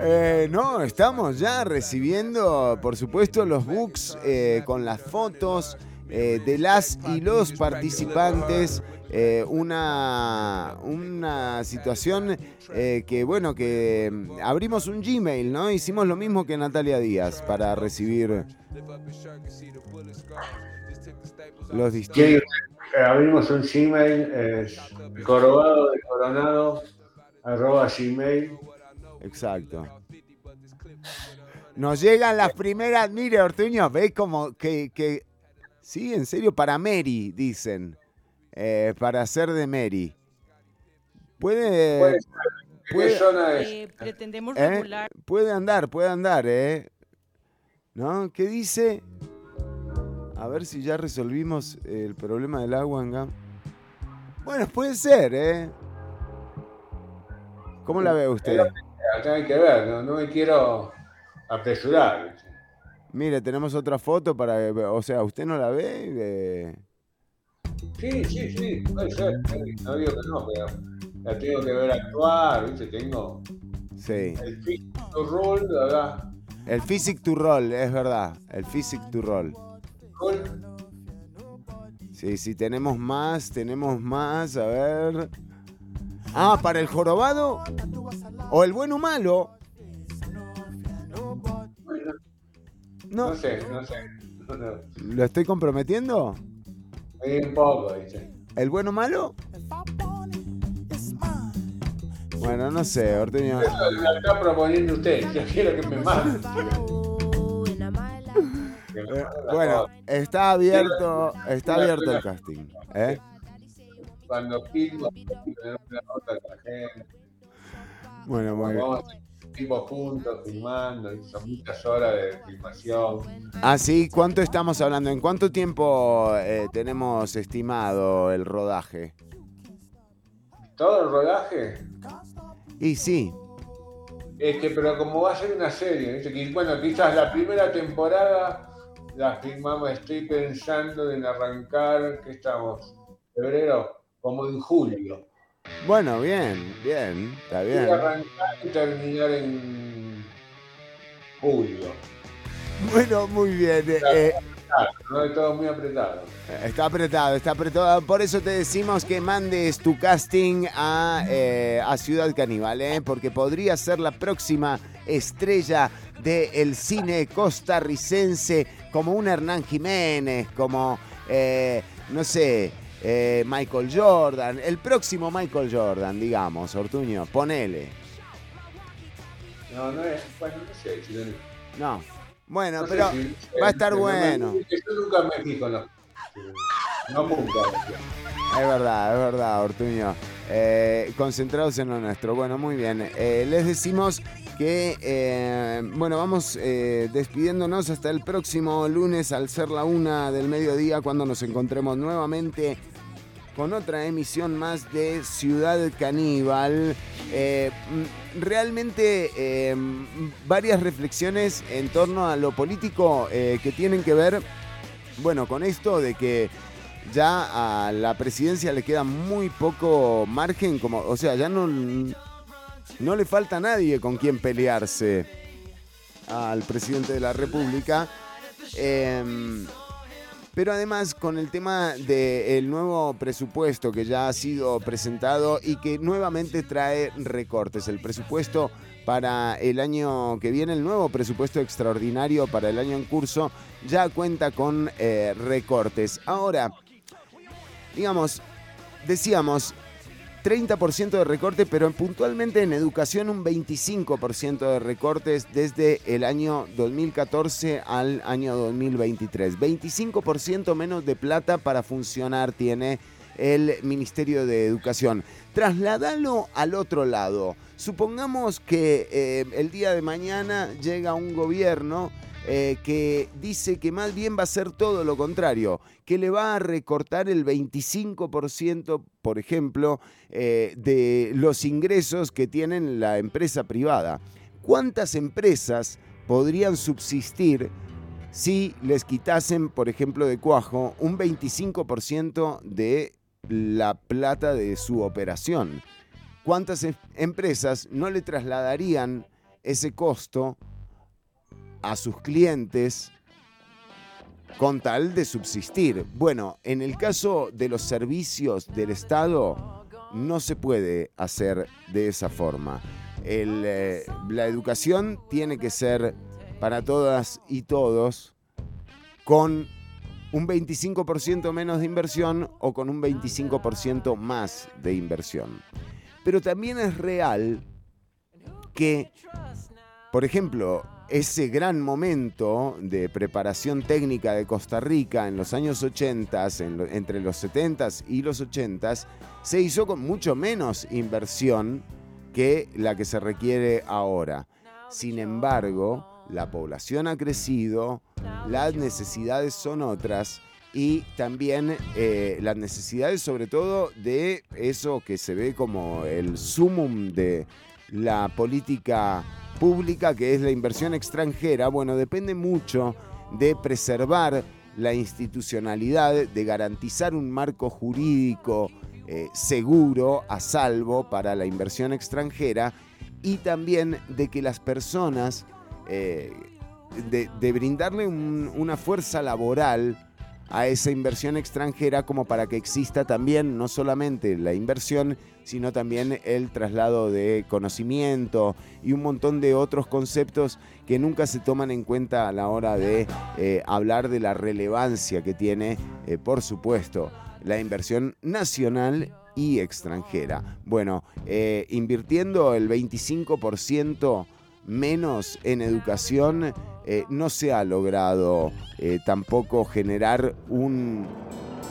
Speaker 2: Eh, no, estamos ya recibiendo, por supuesto, los books eh, con las fotos eh, de las y los participantes. Eh, una, una situación eh, que, bueno, que mm, abrimos un Gmail, ¿no? Hicimos lo mismo que Natalia Díaz para recibir los
Speaker 4: ¿Qué
Speaker 2: distintos.
Speaker 4: Eh, abrimos un Gmail, corobado de coronado, arroba gmail.
Speaker 2: Exacto. Nos llegan las primeras, mire Ortuño, ve como que, que, sí, en serio, para Mary, dicen, Eh, para hacer de Mary. Puede,
Speaker 4: Puede ser. ¿En
Speaker 2: puede-
Speaker 4: qué zona es?
Speaker 12: Eh, pretendemos
Speaker 2: ¿eh?
Speaker 12: regular.
Speaker 2: puede andar, puede andar, ¿eh? ¿No? ¿Qué dice? A ver si ya resolvimos el problema del agua en Gam- Bueno, puede ser, ¿eh? ¿Cómo la ve usted?
Speaker 4: Acá hay que ver, no, no me quiero apresurar.
Speaker 2: Mire, tenemos otra foto para... O sea, ¿usted no la ve? Eh,
Speaker 4: Sí, sí, sí, puede ser. No digo que no, pero la tengo que ver actuar, ¿viste? Tengo
Speaker 2: sí.
Speaker 4: el fit to roll, ¿verdad?
Speaker 2: El Physic to Roll, es verdad. El Physic to Roll.
Speaker 4: Roll.
Speaker 2: Sí, sí, tenemos más, tenemos más. A ver. Ah, para el jorobado. O el bueno o malo. No.
Speaker 4: No sé, no sé. No, no.
Speaker 2: ¿Lo estoy comprometiendo?
Speaker 4: Ahí un poco, ¿viste?
Speaker 2: ¿El bueno o malo? Bueno, no sé, Orteño.
Speaker 4: Eso lo está proponiendo usted. Yo quiero que me mande.
Speaker 2: Eh, Bueno, está abierto, está abierto el casting. ¿eh?
Speaker 4: Cuando filmo, tener una nota con la gente.
Speaker 2: Bueno, muy bien.
Speaker 4: Tipo juntos filmando, son muchas horas de filmación.
Speaker 2: Así, ¿cuánto estamos hablando? ¿En cuánto tiempo eh, tenemos estimado el rodaje?
Speaker 4: Todo el rodaje,
Speaker 2: Y sí,
Speaker 4: es que, pero como va a ser una serie, bueno, quizás la primera temporada la filmamos, estoy pensando en arrancar, ¿qué estamos? ¿Febrero? Como en julio.
Speaker 2: Bueno, bien, bien, está
Speaker 4: Y
Speaker 2: bien.
Speaker 4: arrancar y terminar en julio.
Speaker 2: Bueno, muy bien. eh,
Speaker 4: Claro, no es todo muy apretado.
Speaker 2: Está apretado, está apretado. Por eso te decimos que mandes tu casting a, eh, a Ciudad Caníbal, ¿eh? porque podría ser la próxima estrella del cine costarricense, como un Hernán Jiménez, como, eh, no sé, eh, Michael Jordan, el próximo Michael Jordan, digamos, Ortuño, ponele.
Speaker 4: No, no es, bueno, no sé, si no-
Speaker 2: No. Bueno,
Speaker 4: no
Speaker 2: pero
Speaker 4: si-
Speaker 2: va a estar
Speaker 4: no me-
Speaker 2: bueno.
Speaker 4: yo nunca me fijo en los. No apunta.
Speaker 2: Es verdad, es verdad, Ortuño. Eh, concentrados en lo nuestro. Bueno, muy bien. Eh, les decimos que, eh, bueno, vamos eh, despidiéndonos hasta el próximo lunes al ser la una del mediodía cuando nos encontremos nuevamente con otra emisión más de Ciudad Caníbal. Eh, mm, realmente eh, varias reflexiones en torno a lo político eh, que tienen que ver, bueno, con esto de que ya a la presidencia le queda muy poco margen, como, o sea, ya no, no le falta a nadie con quien pelearse al presidente de la República. Pero además con el tema del nuevo presupuesto que ya ha sido presentado y que nuevamente trae recortes. El presupuesto para el año que viene, el nuevo presupuesto extraordinario para el año en curso, ya cuenta con eh, recortes. Ahora, digamos, decíamos 30% de recorte, pero puntualmente en educación un 25% de recortes desde el año 2014 al año 2023. 25% menos de plata para funcionar tiene el Ministerio de Educación. Trasladalo al otro lado. Supongamos que eh, el día de mañana llega un gobierno eh, que dice que más bien va a ser todo lo contrario, que le va a recortar el 25%, por ejemplo, eh, de los ingresos que tienen la empresa privada. ¿Cuántas empresas podrían subsistir si les quitasen, por ejemplo, de cuajo, un 25% de la plata de su operación? ¿Cuántas em- empresas no le trasladarían ese costo a sus clientes con tal de subsistir. Bueno, en el caso de los servicios del Estado no se puede hacer de esa forma. Eh, la educación tiene que ser para todas y todos con un 25% menos de inversión o con un 25% más de inversión. pero también es real que, por ejemplo, ese gran momento de preparación técnica de Costa Rica en los años 80, en lo- entre los 70s y los 80s, se hizo con mucho menos inversión que la que se requiere ahora. Sin embargo, la población ha crecido, las necesidades son otras y también eh, las necesidades sobre todo de eso que se ve como el sumum de la política pública, que es la inversión extranjera, bueno, depende mucho de preservar la institucionalidad, de garantizar un marco jurídico eh, seguro, a salvo para la inversión extranjera y también de que las personas, eh, de, brindarle un- una fuerza laboral a esa inversión extranjera como para que exista también no solamente la inversión, sino también el traslado de conocimiento y un montón de otros conceptos que nunca se toman en cuenta a la hora de eh, hablar de la relevancia que tiene, eh, por supuesto, la inversión nacional y extranjera. Bueno, eh, invirtiendo el 25% menos en educación, eh, no se ha logrado eh, tampoco generar un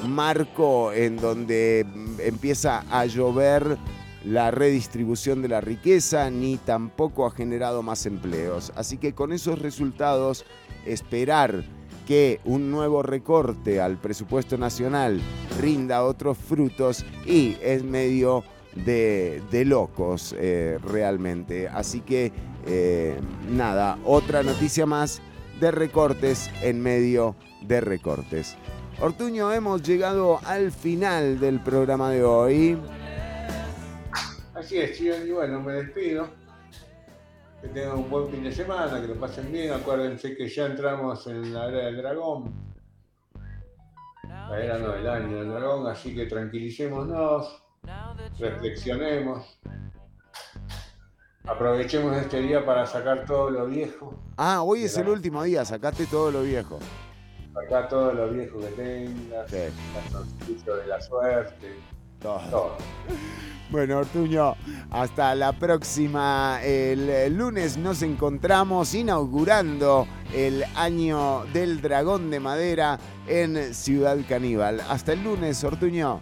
Speaker 2: marco en donde mm, empieza a llover la redistribución de la riqueza, ni tampoco ha generado más empleos. Así que con esos resultados, esperar que un nuevo recorte al presupuesto nacional rinda otros frutos y es medio de, de locos eh, realmente. Así que eh, nada, otra noticia más de recortes en medio de recortes. Ortuño, hemos llegado al final del programa de hoy.
Speaker 4: Así es, chicos, y bueno, me despido. Que tengan un buen fin de semana, que lo pasen bien. Acuérdense que ya entramos en la era del dragón. La era no, el año del dragón, así que tranquilicémonos, reflexionemos. Aprovechemos este día para sacar todo lo viejo,
Speaker 2: Ah, hoy es el último día, sacaste todo lo viejo.
Speaker 4: sacar todo lo viejo que tengas, el de la suerte, todo.
Speaker 2: Bueno, Ortuño, hasta la próxima. El, eh, lunes nos encontramos inaugurando el año del dragón de madera en Ciudad Caníbal. Hasta el lunes, Ortuño.